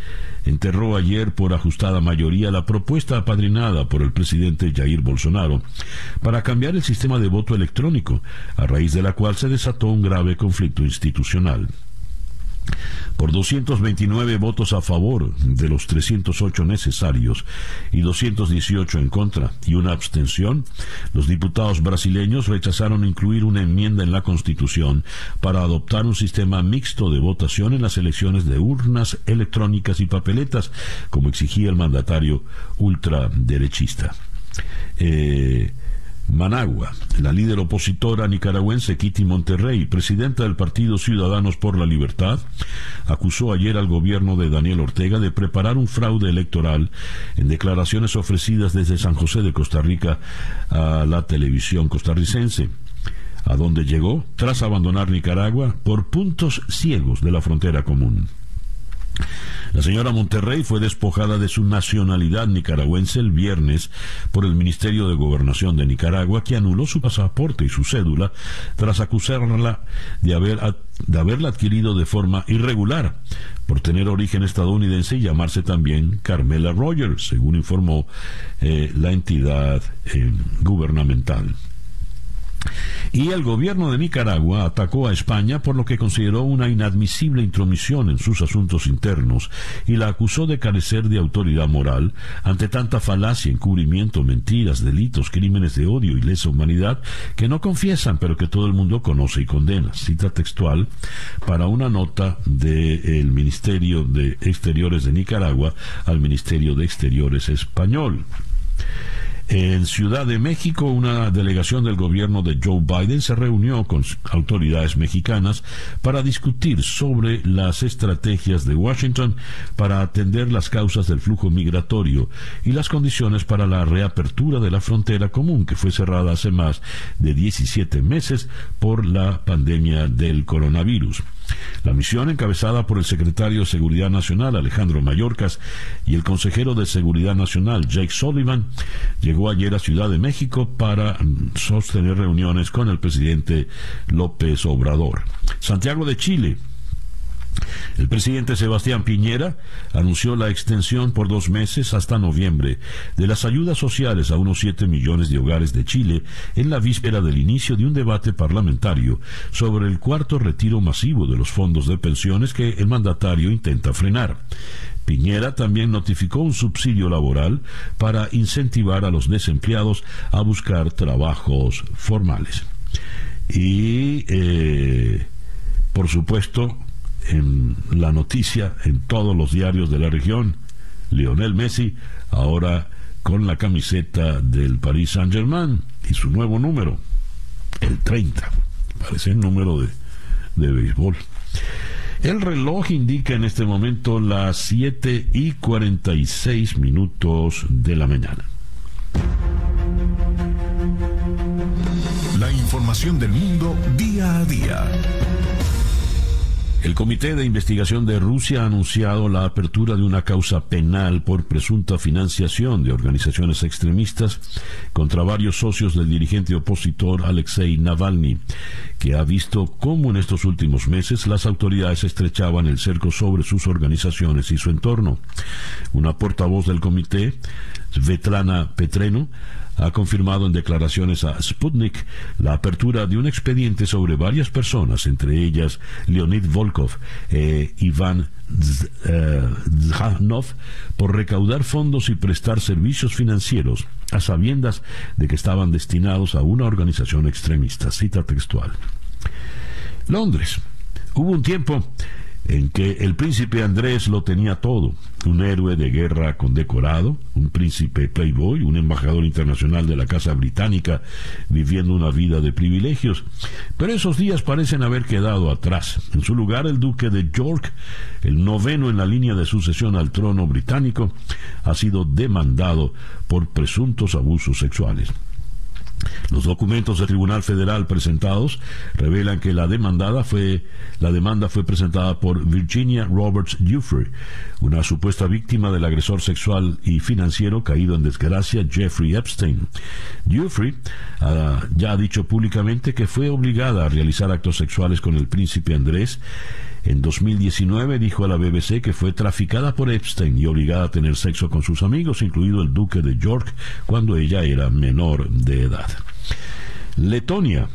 enterró ayer por ajustada mayoría la propuesta apadrinada por el presidente Jair Bolsonaro para cambiar el sistema de voto electrónico, a raíz de la cual se desató un grave conflicto institucional. Por 229 votos a favor de los 308 necesarios y 218 en contra y una abstención, los diputados brasileños rechazaron incluir una enmienda en la Constitución para adoptar un sistema mixto de votación en las elecciones de urnas electrónicas y papeletas, como exigía el mandatario ultraderechista. Eh, Managua, la líder opositora nicaragüense Kitty Monterrey, presidenta del Partido Ciudadanos por la Libertad, acusó ayer al gobierno de Daniel Ortega de preparar un fraude electoral en declaraciones ofrecidas desde San José de Costa Rica a la televisión costarricense a donde llegó tras abandonar Nicaragua por puntos ciegos de la frontera común. La señora Monterrey fue despojada de su nacionalidad nicaragüense el viernes por el Ministerio de Gobernación de Nicaragua, que anuló su pasaporte y su cédula tras acusarla de, haber, de haberla adquirido de forma irregular por tener origen estadounidense y llamarse también Carmela Rogers, según informó eh, la entidad eh, gubernamental. Y el gobierno de Nicaragua atacó a España por lo que consideró una inadmisible intromisión en sus asuntos internos y la acusó de carecer de autoridad moral ante tanta falacia, encubrimiento, mentiras, delitos, crímenes de odio y lesa humanidad que no confiesan pero que todo el mundo conoce y condena. Cita textual para una nota del Ministerio de Exteriores de Nicaragua al Ministerio de Exteriores español. En Ciudad de México, una delegación del gobierno de Joe Biden se reunió con autoridades mexicanas para discutir sobre las estrategias de Washington para atender las causas del flujo migratorio y las condiciones para la reapertura de la frontera común que fue cerrada hace más de 17 meses por la pandemia del coronavirus. La misión, encabezada por el secretario de Seguridad Nacional, Alejandro Mayorkas, y el consejero de Seguridad Nacional, Jake Sullivan, llegó ayer a Ciudad de México para mm, sostener reuniones con el presidente López Obrador. Santiago de Chile, el presidente Sebastián Piñera anunció la extensión por dos meses hasta noviembre de las ayudas sociales a unos 7 millones de hogares de Chile en la víspera del inicio de un debate parlamentario sobre el cuarto retiro masivo de los fondos de pensiones que el mandatario intenta frenar. Piñera también notificó un subsidio laboral para incentivar a los desempleados a buscar trabajos formales. Y, eh, por supuesto, en la noticia en todos los diarios de la región. Lionel Messi ahora con la camiseta del Paris Saint-Germain y su nuevo número, el 30. Parece el número de, de béisbol. El reloj indica en este momento las 7 y 46 minutos de la mañana. La información del mundo día a día. El Comité de Investigación de Rusia ha anunciado la apertura de una causa penal por presunta financiación de organizaciones extremistas contra varios socios del dirigente opositor Alexei Navalny, que ha visto cómo en estos últimos meses las autoridades estrechaban el cerco sobre sus organizaciones y su entorno. Una portavoz del comité, Svetlana Petreno, ha confirmado en declaraciones a Sputnik la apertura de un expediente sobre varias personas, entre ellas Leonid Volkov e Iván Zhanov, por recaudar fondos y prestar servicios financieros a sabiendas de que estaban destinados a una organización extremista. Cita textual. Londres. Hubo un tiempo en que el príncipe Andrés lo tenía todo, un héroe de guerra condecorado, un príncipe playboy, un embajador internacional de la Casa Británica viviendo una vida de privilegios. Pero esos días parecen haber quedado atrás. En su lugar, el duque de York, el noveno en la línea de sucesión al trono británico, ha sido demandado por presuntos abusos sexuales. Los documentos del Tribunal Federal presentados revelan que la demandada fue la demanda fue presentada por Virginia Roberts Giuffre, una supuesta víctima del agresor sexual y financiero caído en desgracia Jeffrey Epstein. Ah, ya ha dicho públicamente que fue obligada a realizar actos sexuales con el príncipe Andrés en 2019 dijo a la BBC que fue traficada por Epstein y obligada a tener sexo con sus amigos, incluido el duque de York, cuando ella era menor de edad. Letonia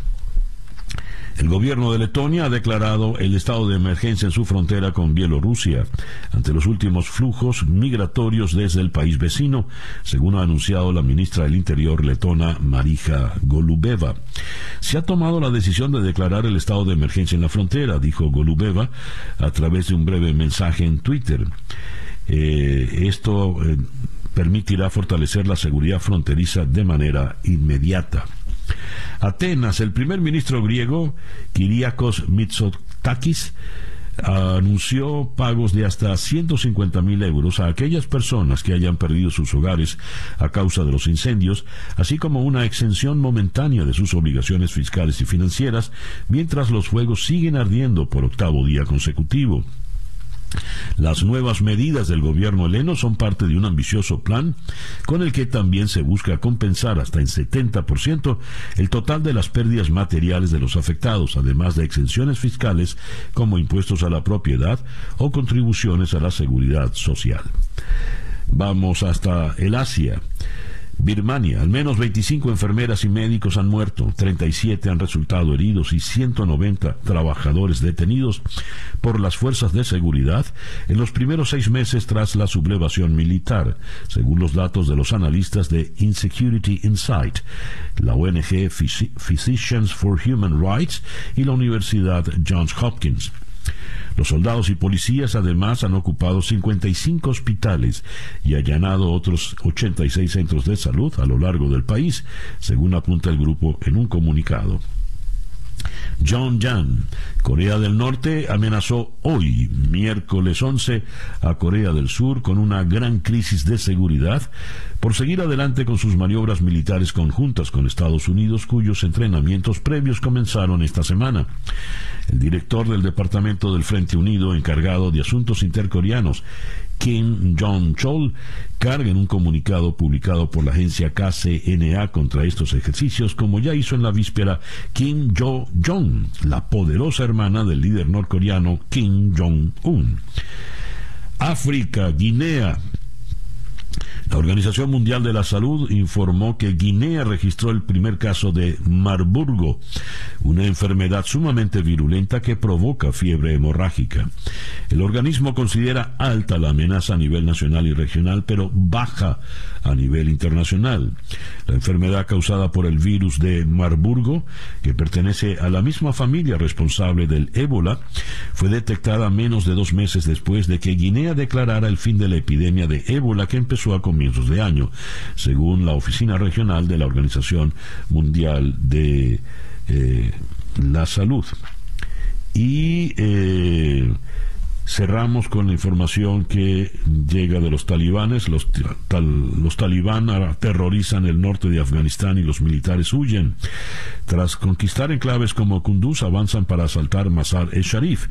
el gobierno de Letonia ha declarado el estado de emergencia en su frontera con Bielorrusia ante los últimos flujos migratorios desde el país vecino, según ha anunciado la ministra del Interior letona Marija Golubeva. Se ha tomado la decisión de declarar el estado de emergencia en la frontera, dijo Golubeva a través de un breve mensaje en Twitter. Eh, esto eh, permitirá fortalecer la seguridad fronteriza de manera inmediata. Atenas, el primer ministro griego, Kyriakos Mitsotakis, anunció pagos de hasta 150 mil euros a aquellas personas que hayan perdido sus hogares a causa de los incendios, así como una exención momentánea de sus obligaciones fiscales y financieras, mientras los fuegos siguen ardiendo por octavo día consecutivo. Las nuevas medidas del gobierno heleno son parte de un ambicioso plan con el que también se busca compensar hasta en 70% el total de las pérdidas materiales de los afectados, además de exenciones fiscales como impuestos a la propiedad o contribuciones a la seguridad social. Vamos hasta el Asia. Birmania, al menos 25 enfermeras y médicos han muerto, 37 han resultado heridos y 190 trabajadores detenidos por las fuerzas de seguridad en los primeros seis meses tras la sublevación militar, según los datos de los analistas de Insecurity Insight, la ONG Physicians for Human Rights y la Universidad Johns Hopkins. Los soldados y policías además han ocupado 55 hospitales y allanado otros 86 centros de salud a lo largo del país, según apunta el grupo en un comunicado. John Jan, Corea del Norte, amenazó hoy, miércoles 11, a Corea del Sur con una gran crisis de seguridad por seguir adelante con sus maniobras militares conjuntas con Estados Unidos, cuyos entrenamientos previos comenzaron esta semana. El director del Departamento del Frente Unido encargado de asuntos intercoreanos, Kim Jong-chol, carga en un comunicado publicado por la agencia KCNA contra estos ejercicios, como ya hizo en la víspera Kim Jo-jong, la poderosa hermana del líder norcoreano Kim Jong-un. África, Guinea, la Organización Mundial de la Salud informó que Guinea registró el primer caso de Marburgo, una enfermedad sumamente virulenta que provoca fiebre hemorrágica. El organismo considera alta la amenaza a nivel nacional y regional, pero baja a nivel internacional. La enfermedad causada por el virus de Marburgo, que pertenece a la misma familia responsable del ébola, fue detectada menos de dos meses después de que Guinea declarara el fin de la epidemia de ébola que empezó a comienzos de año, según la Oficina Regional de la Organización Mundial de eh, la Salud. Y eh, cerramos con la información que llega de los talibanes. Los, los talibán aterrorizan el norte de Afganistán y los militares huyen. Tras conquistar enclaves como Kunduz, avanzan para asaltar Mazar-e-Sharif,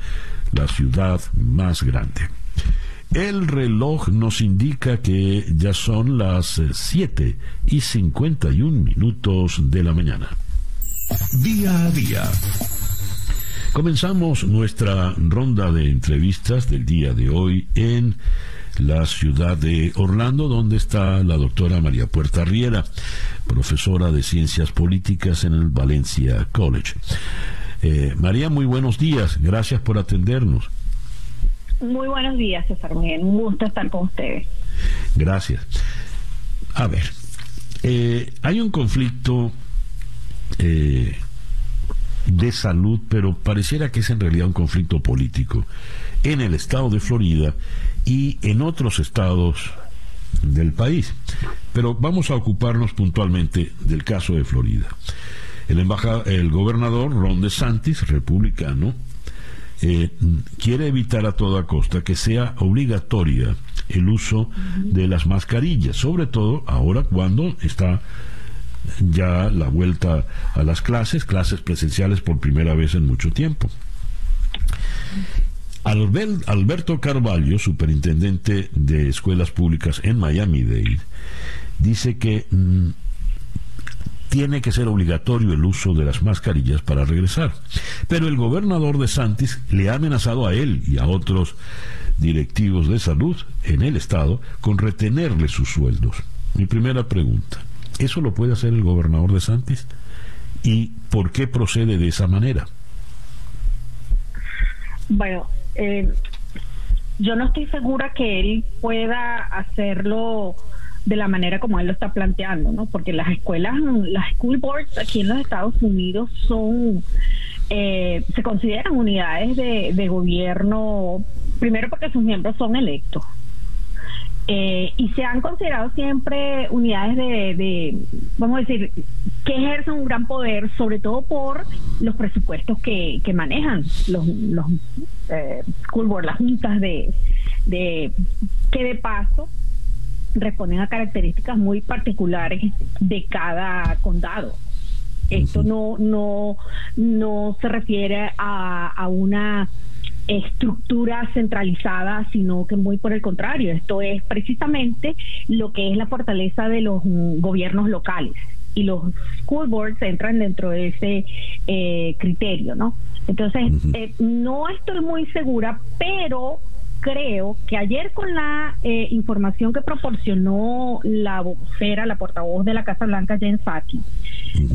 la ciudad más grande. El reloj nos indica que ya son las 7 eh, y 51 minutos de la mañana. Día a día. Comenzamos nuestra ronda de entrevistas del día de hoy en la ciudad de Orlando, donde está la doctora María Puerta Riera, profesora de Ciencias Políticas en el Valencia College. Eh, María, muy buenos días, gracias por atendernos. Muy buenos días, César Miguel. Un gusto estar con ustedes. Gracias. A ver, eh, hay un conflicto eh, de salud, pero pareciera que es en realidad un conflicto político en el estado de Florida y en otros estados del país. Pero vamos a ocuparnos puntualmente del caso de Florida. El, el gobernador Ron DeSantis, republicano, eh, quiere evitar a toda costa que sea obligatoria el uso de las mascarillas, sobre todo ahora cuando está ya la vuelta a las clases, clases presenciales por primera vez en mucho tiempo. Alberto Carvalho, superintendente de escuelas públicas en Miami-Dade, dice que mm, tiene que ser obligatorio el uso de las mascarillas para regresar. Pero el gobernador de Santis le ha amenazado a él y a otros directivos de salud en el estado con retenerle sus sueldos. Mi primera pregunta, ¿eso lo puede hacer el gobernador de Santis? ¿Y por qué procede de esa manera? Bueno, eh, yo no estoy segura que él pueda hacerlo de la manera como él lo está planteando, ¿no? Porque las escuelas, las school boards aquí en los Estados Unidos son, eh, se consideran unidades de, gobierno, primero porque sus miembros son electos. Eh, y se han considerado siempre unidades de, vamos a decir, que ejercen un gran poder, sobre todo por los presupuestos que, que manejan los, los eh, school boards, las juntas de, de que de paso responden a características muy particulares de cada condado. Esto no, no, no se refiere a, a una estructura centralizada, sino que muy por el contrario, esto es precisamente lo que es la fortaleza de los gobiernos locales y los school boards entran dentro de ese eh, criterio, ¿no? Entonces, eh, no estoy muy segura, pero creo que ayer con la eh, información que proporcionó la vocera, la portavoz de la Casa Blanca, Jen Psaki,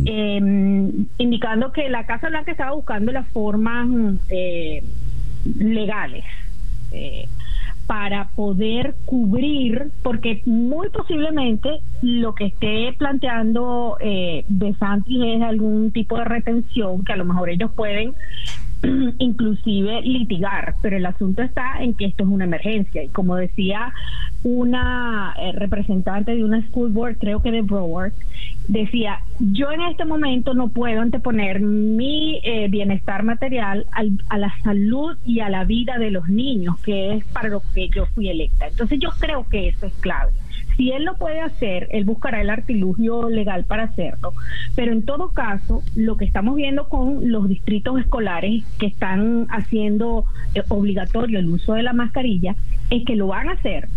em, indicando que la Casa Blanca estaba buscando las formas eh, legales eh, para poder cubrir, porque muy posiblemente lo que esté planteando eh, De Santis es algún tipo de retención que a lo mejor ellos pueden (clears throat) inclusive litigar, pero el asunto está en que esto es una emergencia y como decía una eh, representante de una school board, creo que de Broward, decía, yo en este momento no puedo anteponer mi eh, bienestar material a la salud y a la vida de los niños, que es para lo que yo fui electa. Entonces yo creo que eso es clave. Si él lo puede hacer, él buscará el artilugio legal para hacerlo. Pero en todo caso, lo que estamos viendo con los distritos escolares que están haciendo eh, obligatorio el uso de la mascarilla es que lo van a hacer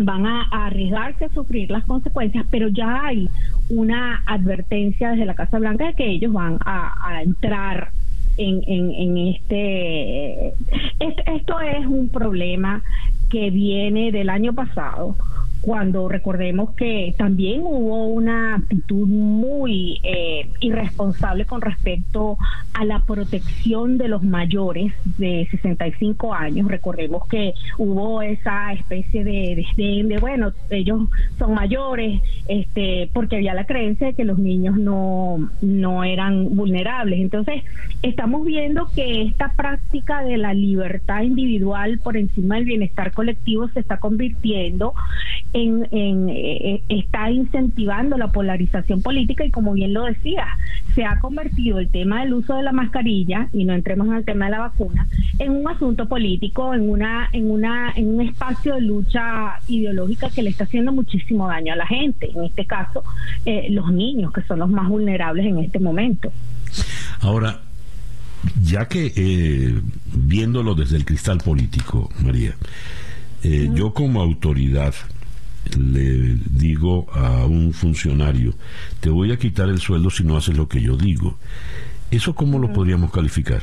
van a, arriesgarse a sufrir las consecuencias, pero ya hay una advertencia desde la Casa Blanca de que ellos van a, entrar en, en, este, Esto es un problema que viene del año pasado cuando recordemos que también hubo una actitud muy eh, irresponsable con respecto a la protección de los mayores de 65 años. Recordemos que hubo esa especie de desdén de, bueno, ellos son mayores, este, porque había la creencia de que los niños no, no eran vulnerables. Entonces, estamos viendo que esta práctica de la libertad individual por encima del bienestar colectivo se está convirtiendo en, eh, eh, está incentivando la polarización política y como bien lo decía, se ha convertido el tema del uso de la mascarilla y no entremos en el tema de la vacuna en un asunto político, en una en una en un espacio de lucha ideológica que le está haciendo muchísimo daño a la gente, en este caso eh, los niños que son los más vulnerables en este momento. Ahora, ya que viéndolo desde el cristal político, María, yo como autoridad le digo a un funcionario, te voy a quitar el sueldo si no haces lo que yo digo. ¿Eso cómo lo podríamos calificar?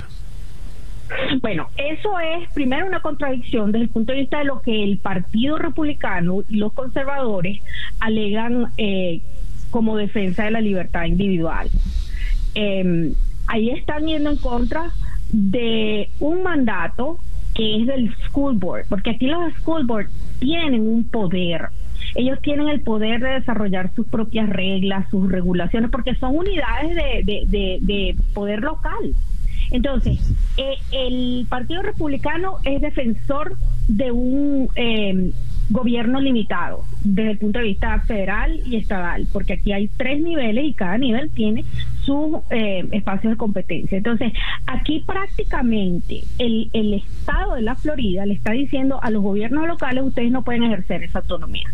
Bueno, eso es primero una contradicción desde el punto de vista de lo que el Partido Republicano y los conservadores alegan eh, como defensa de la libertad individual. Em, ahí están yendo en contra de un mandato que es del school board, porque aquí los school board tienen un poder ellos tienen el poder de desarrollar sus propias reglas, sus regulaciones, porque son unidades de, de, de, poder local. Entonces, eh, el Partido Republicano es defensor de un eh, gobierno limitado desde el punto de vista federal y estatal, porque aquí hay tres niveles y cada nivel tiene sus eh, espacios de competencia. Entonces, aquí prácticamente el, el Estado de la Florida le está diciendo a los gobiernos locales, ustedes no pueden ejercer esa autonomía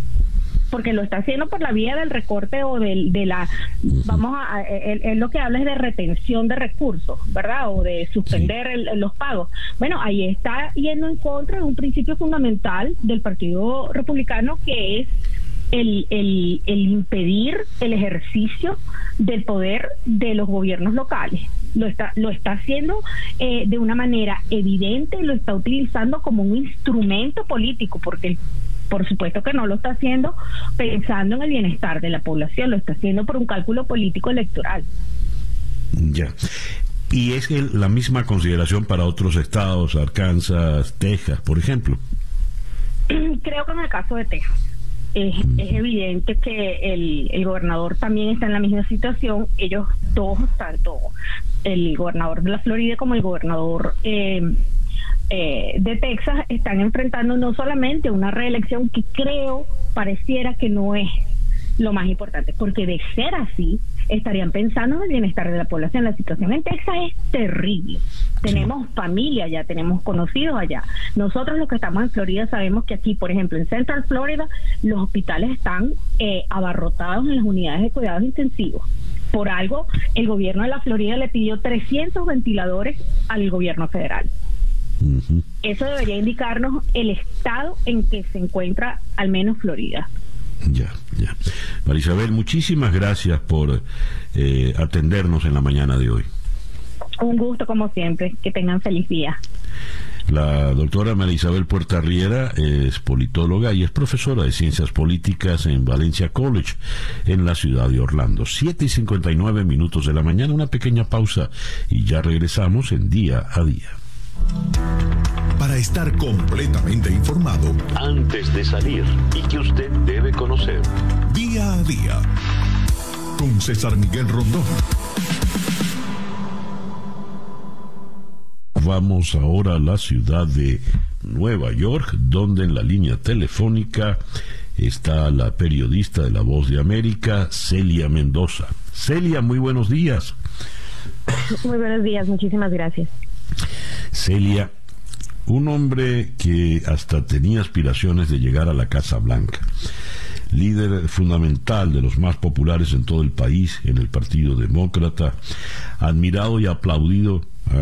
porque lo está haciendo por la vía del recorte o del, de la, vamos a, él, lo que habla es de retención de recursos, ¿verdad? O de suspender los pagos. Bueno, ahí está yendo en contra de un principio fundamental del Partido Republicano que es el, el, el impedir el ejercicio del poder de los gobiernos locales lo está, lo está haciendo eh, de una manera evidente, lo está utilizando como un instrumento político, porque el por supuesto que no lo está haciendo pensando en el bienestar de la población, lo está haciendo por un cálculo político electoral. Ya. Y es la misma consideración para otros estados, Arkansas, Texas, por ejemplo. Creo que en el caso de Texas. Es, evidente que el, el, gobernador también está en la misma situación. Ellos dos, tanto el gobernador de la Florida como el gobernador eh, eh, de Texas están enfrentando no solamente una reelección que creo pareciera que no es lo más importante, porque de ser así, estarían pensando en el bienestar de la población. La situación en Texas es terrible. Tenemos familia allá, tenemos conocidos allá. Nosotros los que estamos en Florida sabemos que aquí, por ejemplo, en Central Florida, los hospitales están eh, abarrotados en las unidades de cuidados intensivos. Por algo, el gobierno de la Florida le pidió 300 ventiladores al gobierno federal. Eso debería indicarnos el estado en que se encuentra al menos Florida. Ya, ya. Marisabel, muchísimas gracias por eh, atendernos en la mañana de hoy. Un gusto como siempre. Que tengan feliz día. La doctora Marisabel Puerta Riera es politóloga y es profesora de ciencias políticas en Valencia College, en la ciudad de Orlando. Siete y 59 minutos de la mañana, una pequeña pausa y ya regresamos en día a día. Para estar completamente informado antes de salir y que usted debe conocer. Día a día. Con César Miguel Rondón. Vamos ahora a la ciudad de Nueva York, donde en la línea telefónica está la periodista de La Voz de América, Celia Mendoza. Celia, muy buenos días. Muy buenos días, muchísimas gracias. Celia, un hombre que hasta tenía aspiraciones de llegar a la Casa Blanca, líder fundamental de los más populares en todo el país, en el Partido Demócrata, admirado y aplaudido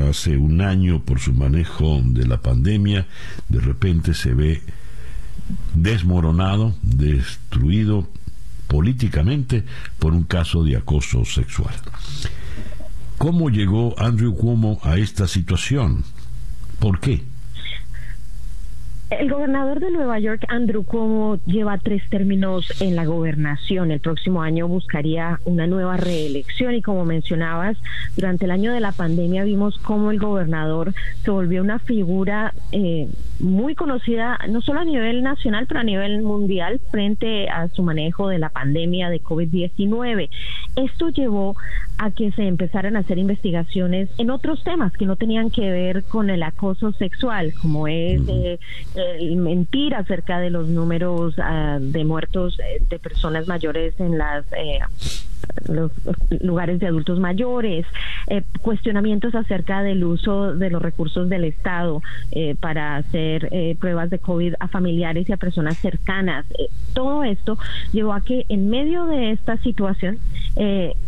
hace un año por su manejo de la pandemia, de repente se ve desmoronado, destruido políticamente por un caso de acoso sexual. ¿Cómo llegó Andrew Cuomo a esta situación? ¿Por qué? El gobernador de Nueva York, Andrew Cuomo, lleva tres términos en la gobernación. El próximo año buscaría una nueva reelección y como mencionabas, durante el año de la pandemia vimos cómo el gobernador se volvió una figura eh, muy conocida, no solo a nivel nacional, pero a nivel mundial frente a su manejo de la pandemia de COVID-19. Esto llevó a que se empezaran a hacer investigaciones en otros temas que no tenían que ver con el acoso sexual, como es... Eh, mentir acerca de los números ah, de muertos eh, de personas mayores en las eh, los lugares de adultos mayores, eh, cuestionamientos acerca del uso de los recursos del Estado eh, para hacer eh, pruebas de COVID a familiares y a personas cercanas. todo esto llevó a que en medio de esta situación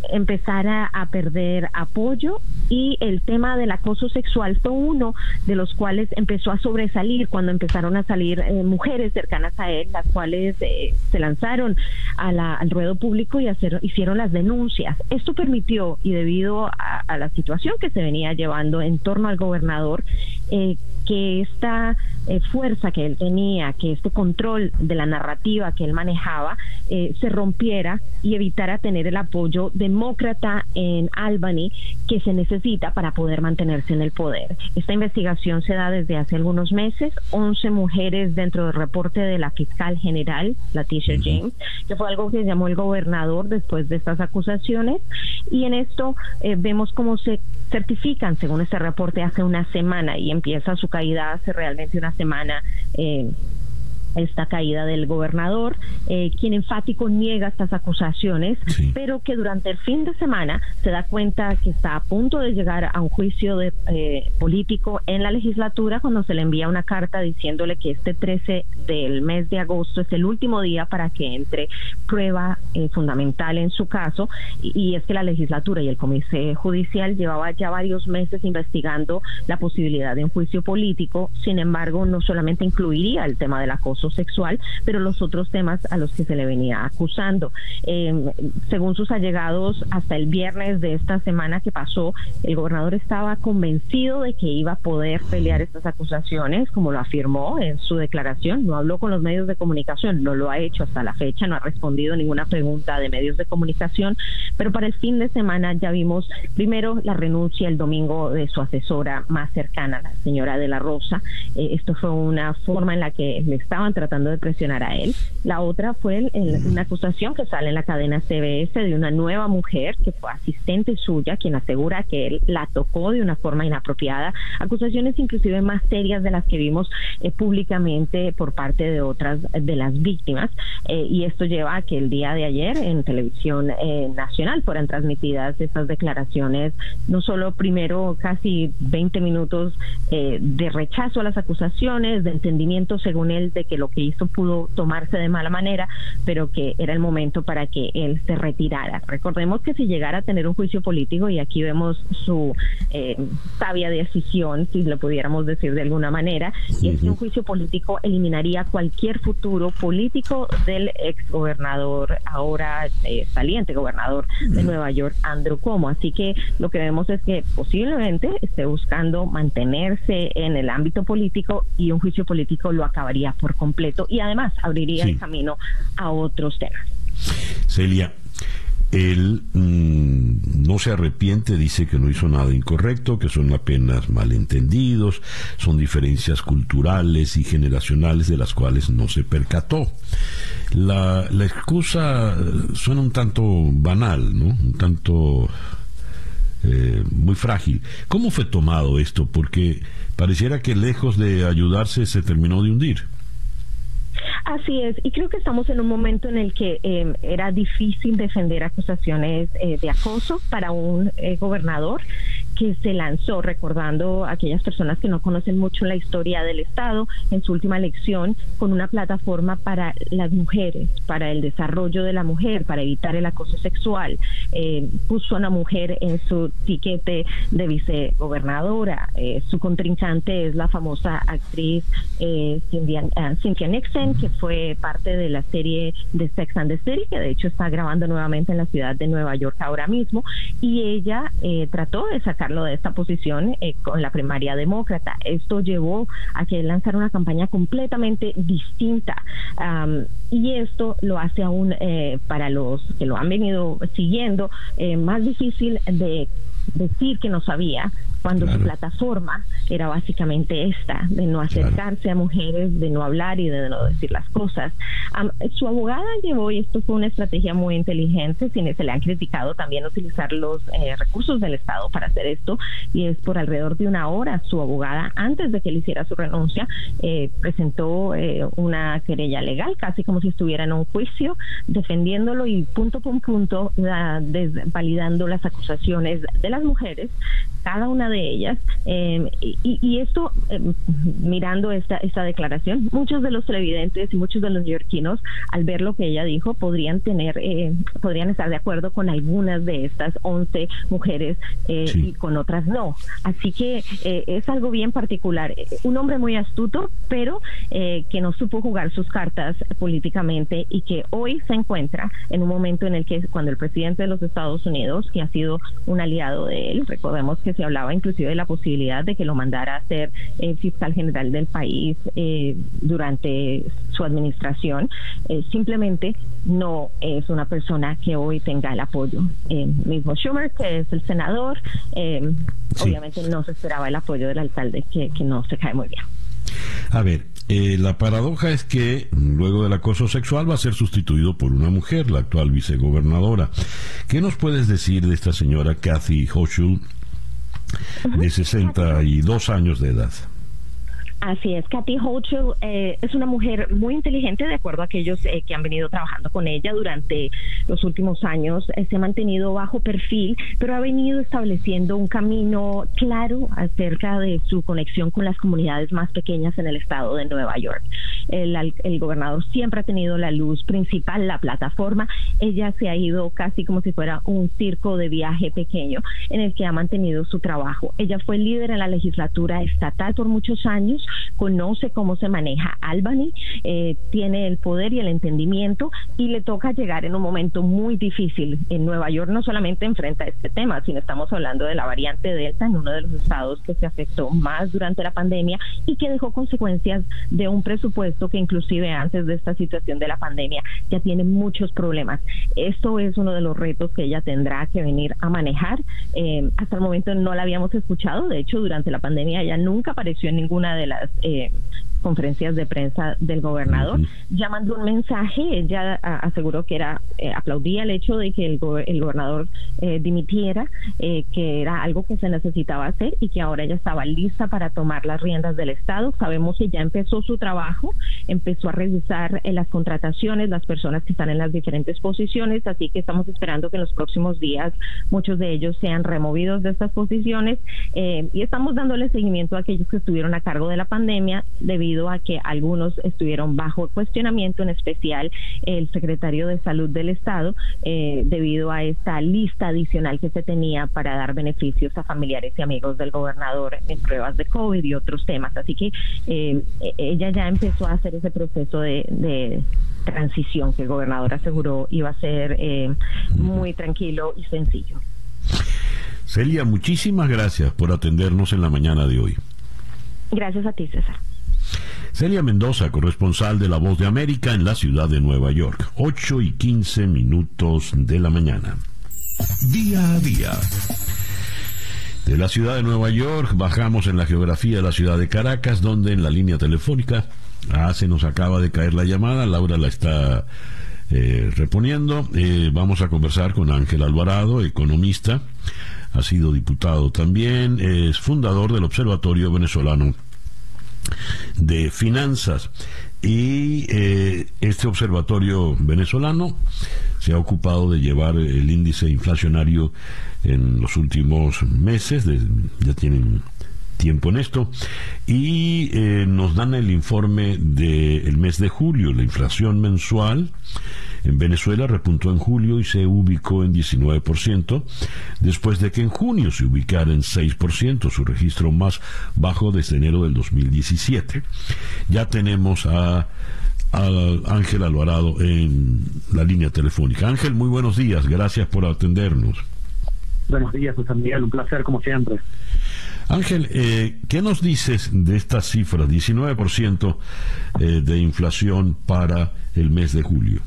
empezara a perder apoyo y el tema del acoso sexual fue uno de los cuales empezó a sobresalir cuando empezaron a salir mujeres cercanas a él, las cuales se lanzaron al ruedo público y hacer, hicieron las denuncias. Esto permitió, y debido a, la situación que se venía llevando en torno al gobernador, eh, que esta eh, fuerza que él tenía, que este control de la narrativa que él manejaba, eh, se rompiera y evitara tener el apoyo demócrata en Albany que se necesita para poder mantenerse en el poder. Esta investigación se da desde hace algunos meses, 11 mujeres dentro del reporte de la fiscal general, Leticia James, que fue algo que llamó el gobernador después de estas acusaciones, y en esto eh, vemos cómo se certifican, según este reporte, hace una semana y empieza su caída hace realmente una semana. Eh, esta caída del gobernador, eh, quien enfático niega estas acusaciones, pero que durante el fin de semana se da cuenta que está a punto de llegar a un juicio de, eh, político en la legislatura cuando se le envía una carta diciéndole que este 13 del mes de agosto es el último día para que entre prueba eh, fundamental en su caso y, es que la legislatura y el comité judicial llevaba ya varios meses investigando la posibilidad de un juicio político, sin embargo no solamente incluiría el tema del acoso sexual, pero los otros temas a los que se le venía acusando. Em, según sus allegados, hasta el viernes de esta semana que pasó, el gobernador estaba convencido de que iba a poder pelear estas acusaciones, como lo afirmó en su declaración. No habló con los medios de comunicación, no lo ha hecho hasta la fecha, no ha respondido ninguna pregunta de medios de comunicación, pero para el fin de semana ya vimos primero la renuncia el domingo de su asesora más cercana, la señora de la Rosa. Eh, esto fue una forma en la que le estaban tratando de presionar a él. La otra fue una acusación que sale en la cadena CBS de una nueva mujer que fue asistente suya, quien asegura que él la tocó de una forma inapropiada. Acusaciones inclusive más serias de las que vimos eh, públicamente por parte de otras de las víctimas. Eh, y esto lleva a que el día de ayer en televisión eh, nacional fueran transmitidas estas declaraciones, no solo primero casi 20 minutos de rechazo a las acusaciones, de entendimiento según él de que lo que hizo pudo tomarse de mala manera, pero que era el momento para que él se retirara. Recordemos que si llegara a tener un juicio político, y aquí vemos su eh, sabia decisión, si lo pudiéramos decir de alguna manera, y es que un juicio político eliminaría cualquier futuro político del ex gobernador, ahora eh, saliente gobernador de Nueva York, Andrew Cuomo. Así que lo que vemos es que posiblemente esté buscando mantenerse en el ámbito político y un juicio político lo acabaría por completo completo y además abriría el camino a otros temas. Celia, él mm, no se arrepiente, dice que no hizo nada incorrecto, que son apenas malentendidos, son diferencias culturales y generacionales de las cuales no se percató. La, la excusa eh, suena un tanto banal, ¿no? Un tanto eh, muy frágil. ¿Cómo fue tomado esto? Porque pareciera que lejos de ayudarse se terminó de hundir. Así es, y creo que estamos en un momento en el que em, era difícil defender acusaciones eh, de acoso para un eh, gobernador que se lanzó, recordando a aquellas personas que no conocen mucho la historia del Estado, en su última elección, con una plataforma para las mujeres, para el desarrollo de la mujer, para evitar el acoso sexual. Eh, puso a una mujer en su tiquete de vicegobernadora. Eh, su contrincante es la famosa actriz eh, Cynthia, Cynthia, Nixon, que fue parte de la serie de Sex and the City, que de hecho está grabando nuevamente en la ciudad de Nueva York ahora mismo, y ella trató de sacar de esta posición eh, con la primaria demócrata. Esto llevó a que lanzara una campaña completamente distinta y esto lo hace aún eh, para los que lo han venido siguiendo eh, más difícil de decir que no sabía cuando su plataforma era básicamente esta, de no acercarse a mujeres, de no hablar y de no decir las cosas. su abogada llevó, y esto fue una estrategia muy inteligente, sin se le han criticado también utilizar los eh, recursos del Estado para hacer esto, y es por alrededor de una hora su abogada, antes de que él hiciera su renuncia, eh, presentó eh, una querella legal, casi como si estuviera en un juicio, defendiéndolo y punto por punto, validando las acusaciones de las mujeres cada una de ellas. Em, y, esto, em, mirando esta, esta declaración, muchos de los televidentes y muchos de los neoyorquinos, al ver lo que ella dijo, podrían tener, eh, podrían estar de acuerdo con algunas de estas 11 mujeres eh, y con otras no. Así que eh, es algo bien particular. Un hombre muy astuto, pero que no supo jugar sus cartas políticamente y que hoy se encuentra en un momento en el que cuando el presidente de los Estados Unidos, que ha sido un aliado de él, recordemos que se hablaba inclusive de la posibilidad de que lo mandara a ser el fiscal general del país eh, durante su administración. Eh, simplemente no es una persona que hoy tenga el apoyo. Eh, mismo Schumer, que es el senador, obviamente no se esperaba el apoyo del alcalde, que, que no se cae muy bien. A ver, eh, la paradoja es que luego del acoso sexual va a ser sustituido por una mujer, la actual vicegobernadora. ¿Qué nos puedes decir de esta señora Kathy Hochul? De 62 años de edad. Así es, Kathy Hochul eh, es una mujer muy inteligente, de acuerdo a aquellos eh, que han venido trabajando con ella durante los últimos años. Eh, se ha mantenido bajo perfil, pero ha venido estableciendo un camino claro acerca de su conexión con las comunidades más pequeñas en el estado de Nueva York. El, el gobernador siempre ha tenido la luz principal, la plataforma. Ella se ha ido casi como si fuera un circo de viaje pequeño en el que ha mantenido su trabajo. Ella fue líder en la legislatura estatal por muchos años conoce cómo se maneja Albany, eh, tiene el poder y el entendimiento y le toca llegar en un momento muy difícil. En Nueva York no solamente enfrenta este tema, sino estamos hablando de la variante Delta en uno de los estados que se afectó más durante la pandemia y que dejó consecuencias de un presupuesto que inclusive antes de esta situación de la pandemia ya tiene muchos problemas. Esto es uno de los retos que ella tendrá que venir a manejar. Eh, hasta el momento no la habíamos escuchado, de hecho durante la pandemia ella nunca apareció en ninguna de las eh, conferencias de prensa del gobernador, llamando un mensaje, ella aseguró que era, eh, aplaudía el hecho de que el, gobernador eh, dimitiera, eh, que era algo que se necesitaba hacer y que ahora ella estaba lista para tomar las riendas del Estado. Sabemos que ya empezó su trabajo, empezó a revisar las contrataciones, las personas que están en las diferentes posiciones, así que estamos esperando que en los próximos días muchos de ellos sean removidos de estas posiciones y estamos dándole seguimiento a aquellos que estuvieron a cargo de la pandemia debido a que algunos estuvieron bajo cuestionamiento, en especial el secretario de Salud del Estado, eh, debido a esta lista adicional que se tenía para dar beneficios a familiares y amigos del gobernador en pruebas de COVID y otros temas. Así que eh, ella ya empezó a hacer ese proceso de, transición que el gobernador aseguró iba a ser eh, muy tranquilo y sencillo. Celia, muchísimas gracias por atendernos en la mañana de hoy. Gracias a ti, César. Celia Mendoza, corresponsal de La Voz de América en la ciudad de Nueva York. 8 y 15 minutos de la mañana. Día a día. De la ciudad de Nueva York bajamos en la geografía de la ciudad de Caracas, donde en la línea telefónica, ah, se nos acaba de caer la llamada, Laura la está eh, reponiendo. Eh, vamos a conversar con Ángel Alvarado, economista, ha sido diputado también, es fundador del Observatorio Venezolano de finanzas. Y eh, este observatorio venezolano se ha ocupado de llevar el índice inflacionario en los últimos meses, ya tienen tiempo en esto, y eh, nos dan el informe del mes de julio, la inflación mensual en Venezuela repuntó en julio y se ubicó en 19%, después de que en junio se ubicara en 6%, su registro más bajo desde enero del 2017. Ya tenemos a, Ángel Alvarado en la línea telefónica. Ángel, muy buenos días, gracias por atendernos. Buenos días, José Miguel, un placer como siempre. Ángel, eh, ¿qué nos dices de estas cifras? 19% eh, de inflación para el mes de julio.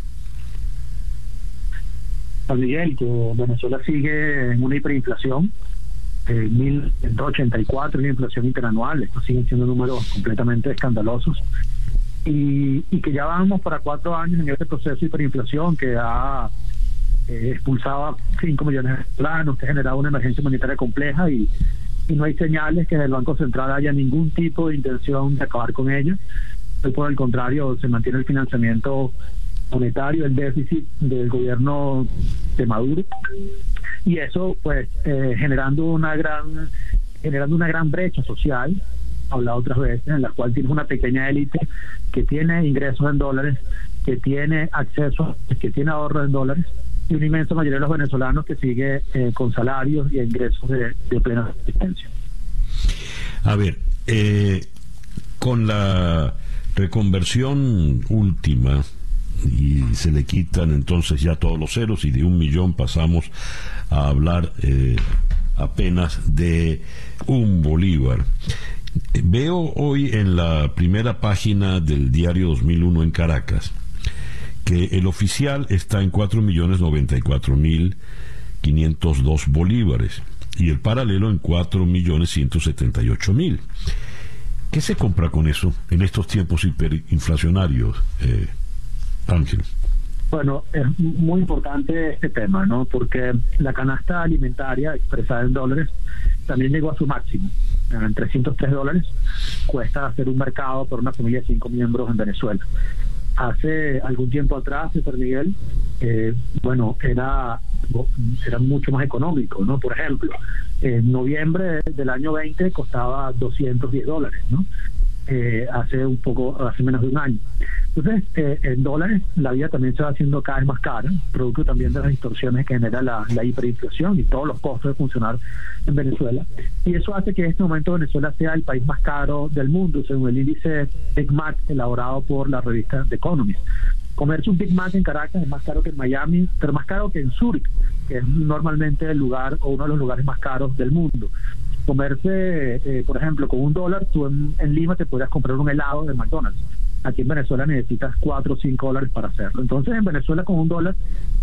San Miguel, que Venezuela sigue en una hiperinflación, eh, 1.184 una inflación interanual, estos siguen siendo números completamente escandalosos, y, que ya vamos para cuatro años en este proceso de hiperinflación que ha eh, expulsado a 5 millones de planos, que ha generado una emergencia monetaria compleja y, y no hay señales que en el Banco Central haya ningún tipo de intención de acabar con ella. Por el contrario, se mantiene el financiamiento monetario, el déficit del gobierno de Maduro. Y eso pues eh, generando una gran generando una gran brecha social hablado otras veces en la cual tienes una pequeña élite que tiene ingresos en dólares que tiene acceso que tiene ahorros en dólares y una inmensa mayoría de los venezolanos que sigue eh, con salarios y ingresos de, plena existencia a ver eh, con la reconversión última y se le quitan entonces ya todos los ceros y de un millón pasamos a hablar eh, apenas de un bolívar. Veo hoy en la primera página del diario 2001 en Caracas que el oficial está en cuatro millones noventa y cuatro mil dos bolívares y el paralelo en cuatro millones ciento setenta y ocho mil. ¿Qué se compra con eso en estos tiempos hiperinflacionarios? Eh, Ángel. Bueno, es muy importante este tema, ¿no? Porque la canasta alimentaria expresada en dólares también llegó a su máximo. En 303 dólares cuesta hacer un mercado por una familia de cinco miembros en Venezuela. Hace algún tiempo atrás, César Miguel, eh, bueno, era, era mucho más económico, ¿no? Por ejemplo, en noviembre del año 20 costaba 210 dólares, ¿no? Eh, hace un poco, hace menos de un año. Entonces, eh, en dólares, la vida también se va haciendo cada vez más cara, producto también de las distorsiones que genera la, hiperinflación y todos los costos de funcionar en Venezuela. Y eso hace que en este momento Venezuela sea el país más caro del mundo, según el índice Big Mac elaborado por la revista The Economist. Comerse un Big Mac en Caracas es más caro que en Miami, pero más caro que en Zurich, que es normalmente el lugar o uno de los lugares más caros del mundo comerse, eh, por ejemplo, con un dólar, tú en, Lima te podrías comprar un helado de McDonald's. Aquí en Venezuela necesitas 4 o 5 dólares para hacerlo. Entonces, en Venezuela con un dólar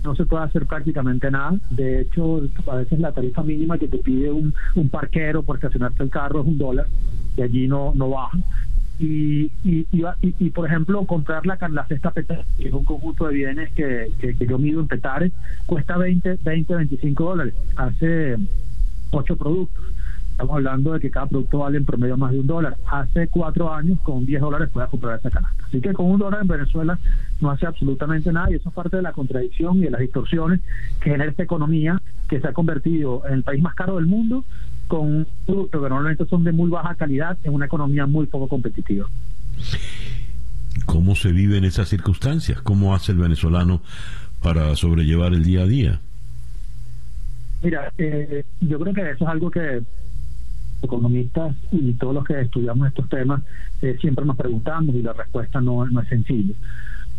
no se puede hacer prácticamente nada. De hecho, a veces la tarifa mínima que te pide un, un parquero por estacionarte el carro es un dólar y allí no, no baja. Y, y, y, por ejemplo, comprar la, la cesta petare, que es un conjunto de bienes que, que, yo mido en petares, cuesta 20, 20, 25 dólares. Hace 8 productos Estamos hablando de que cada producto vale en promedio más de un dólar. Hace cuatro años, con 10 dólares puedes comprar esa canasta. Así que con un dólar en Venezuela no hace absolutamente nada y eso es parte de la contradicción y de las distorsiones que genera esta economía que se ha convertido en el país más caro del mundo con un producto que normalmente son de muy baja calidad en una economía muy poco competitiva. ¿Cómo se vive en esas circunstancias? ¿Cómo hace el venezolano para sobrellevar el día a día? Mira, eh, yo creo que eso es algo que economistas y todos los que estudiamos estos temas eh, siempre nos preguntamos y la respuesta no, no es sencilla.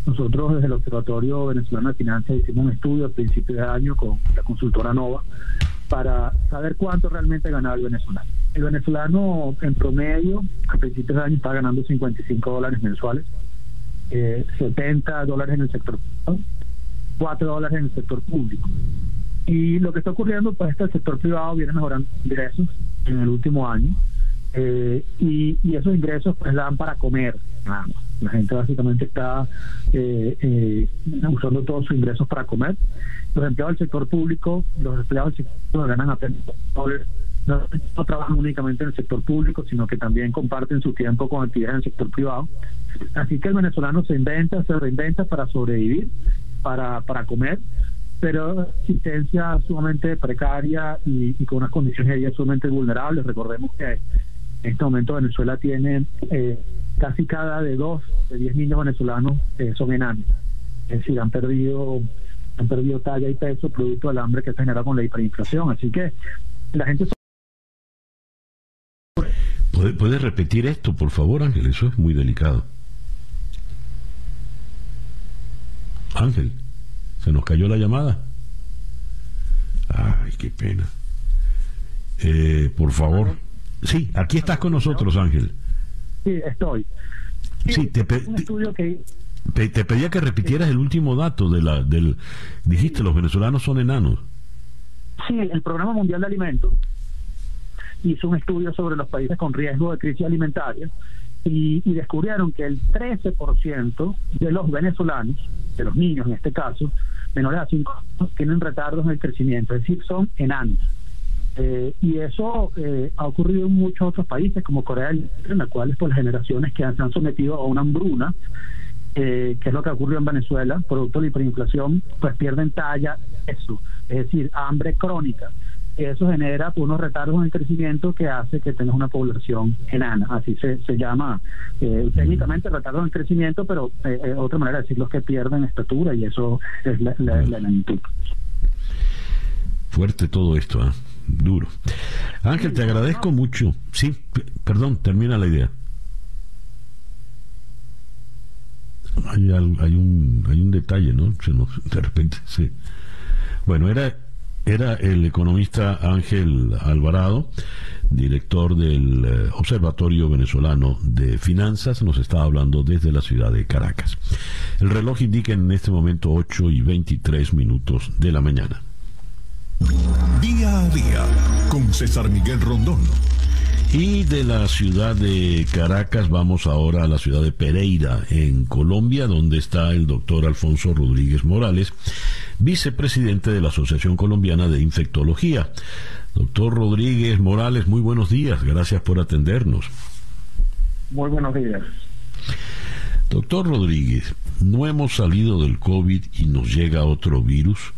Nosotros desde el Observatorio Venezolano de Finanzas hicimos un estudio a principio de año con la consultora Nova para saber cuánto realmente ganaba el venezolano. El venezolano en promedio a principios de año está ganando 55 dólares mensuales, 70 eh, dólares en el sector privado, 4 dólares en el sector público. Y lo que está ocurriendo, pues, es que el sector privado viene mejorando ingresos en el último año eh, y, esos ingresos pues dan para comer La gente básicamente está eh, eh, usando todos sus ingresos para comer. Los empleados del sector público, los empleados del sector público ganan apenas no, no, trabajan únicamente en el sector público, sino que también comparten su tiempo con actividades en el sector privado. Así que el venezolano se inventa, se reinventa para sobrevivir, para, para comer pero existencia sumamente precaria y, con unas condiciones de vida sumamente vulnerables. Recordemos que en este momento Venezuela tiene eh, casi cada de dos de diez niños venezolanos eh, son enanos. Es decir, han perdido han perdido talla y peso producto del hambre que se genera con la hiperinflación. Así que la gente... ¿Puede, ¿Puede repetir esto, por favor, Ángel? Eso es muy delicado. Ángel. Se nos cayó la llamada. Ay, qué pena. Eh, por favor. Sí, aquí estás con nosotros, Ángel. Sí, estoy. Sí, te, te pedía que repitieras el último dato de la del dijiste los venezolanos son enanos. Sí, el Programa Mundial de Alimentos hizo un estudio sobre los países con riesgo de crisis alimentaria y, y descubrieron que el 13% de los venezolanos, de los niños en este caso, menores a 5 años tienen retardos en el crecimiento, es decir, son enanos. Eh, y eso eh, ha ocurrido en muchos otros países, como Corea del Norte, en las cuales por las generaciones que se han sometido a una hambruna, eh, que es lo que ha ocurrido en Venezuela, producto de la hiperinflación, pues pierden talla, eso, es decir, hambre crónica eso genera unos retardos en el crecimiento que hace que tengas una población enana, así se, se llama eh, técnicamente retardo en el crecimiento, pero eh, eh, otra manera de decirlo es que pierden estatura y eso es la, la, Fuerte todo esto, ¿eh? duro. Ángel, te agradezco mucho. Sí, perdón, termina la idea. Hay, hay, un, hay un detalle, ¿no? de repente, sí. Bueno, era era el economista Ángel Alvarado, director del eh, Observatorio Venezolano de Finanzas, nos estaba hablando desde la ciudad de Caracas. El reloj indica en este momento 8 y 23 minutos de la mañana. Día a día con César Miguel Rondón. Y de la ciudad de Caracas vamos ahora a la ciudad de Pereira, en Colombia, donde está el doctor Alfonso Rodríguez Morales, vicepresidente de la Asociación Colombiana de Infectología. Doctor Rodríguez Morales, muy buenos días, gracias por atendernos. Muy buenos días. Doctor Rodríguez, no hemos salido del COVID y nos llega otro virus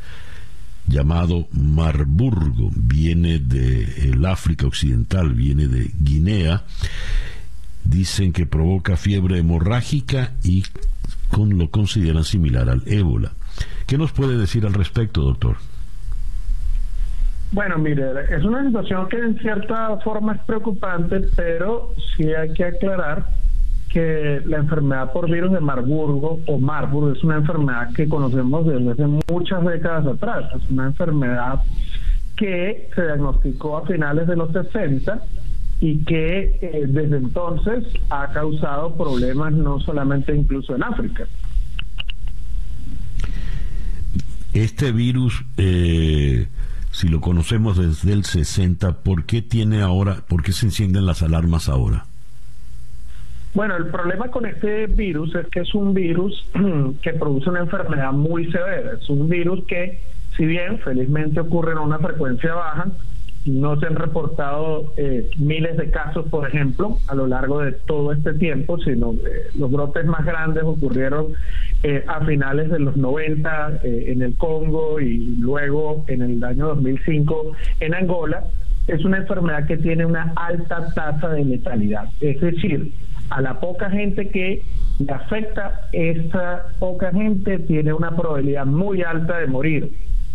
llamado Marburgo, viene del África Occidental, viene de Guinea. Dicen que provoca fiebre hemorrágica y con, lo consideran similar al ébola. ¿Qué nos puede decir al respecto, doctor? Bueno, mire, es una situación que en cierta forma es preocupante, pero sí hay que aclarar que la enfermedad por virus de Marburgo o Marburg es una enfermedad que conocemos desde hace muchas décadas atrás. Es una enfermedad que se diagnosticó a finales de los 60 y que eh, desde entonces ha causado problemas no solamente incluso en África. Este virus, eh, si lo conocemos desde el 60, ¿por qué tiene ahora, por qué se encienden las alarmas ahora? Bueno, el problema con este virus es que es un virus (clears throat) que produce una enfermedad muy severa. Es un virus que, si bien felizmente ocurre en una frecuencia baja, no se han reportado eh, miles de casos, por ejemplo, a lo largo de todo este tiempo, sino eh, los brotes más grandes ocurrieron eh, a finales de los 90 en el Congo y luego en el año 2005 en Angola. Es una enfermedad que tiene una alta tasa de letalidad. Es decir, a la poca gente que le afecta, esta poca gente tiene una probabilidad muy alta de morir.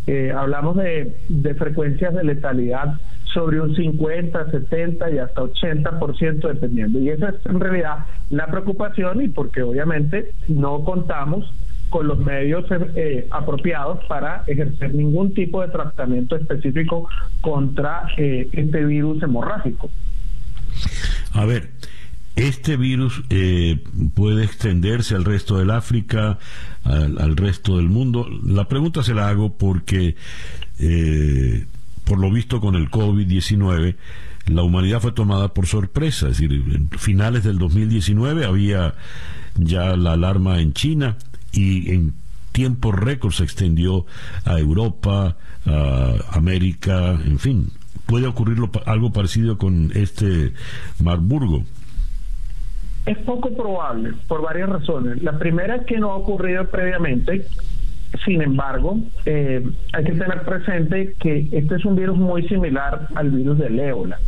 Eh, hablamos de, de frecuencias de letalidad sobre un 50, 70 y hasta 80% dependiendo. Y esa es en realidad la preocupación y porque obviamente no contamos con los medios eh, apropiados para ejercer ningún tipo de tratamiento específico contra eh, este virus hemorrágico. A ver, este virus eh, puede extenderse al resto del África, al, resto del mundo. La pregunta se la hago porque, eh, por lo visto con el COVID-19, la humanidad fue tomada por sorpresa. Es decir, en finales del 2019 había ya la alarma en China y en tiempo récord se extendió a Europa, a América, en fin. ¿Puede ocurrir algo parecido con este Marburgo? Es poco probable por varias razones. La primera es que no ha ocurrido previamente. Sin embargo, eh, hay que tener presente que este es un virus muy similar al virus del ébola.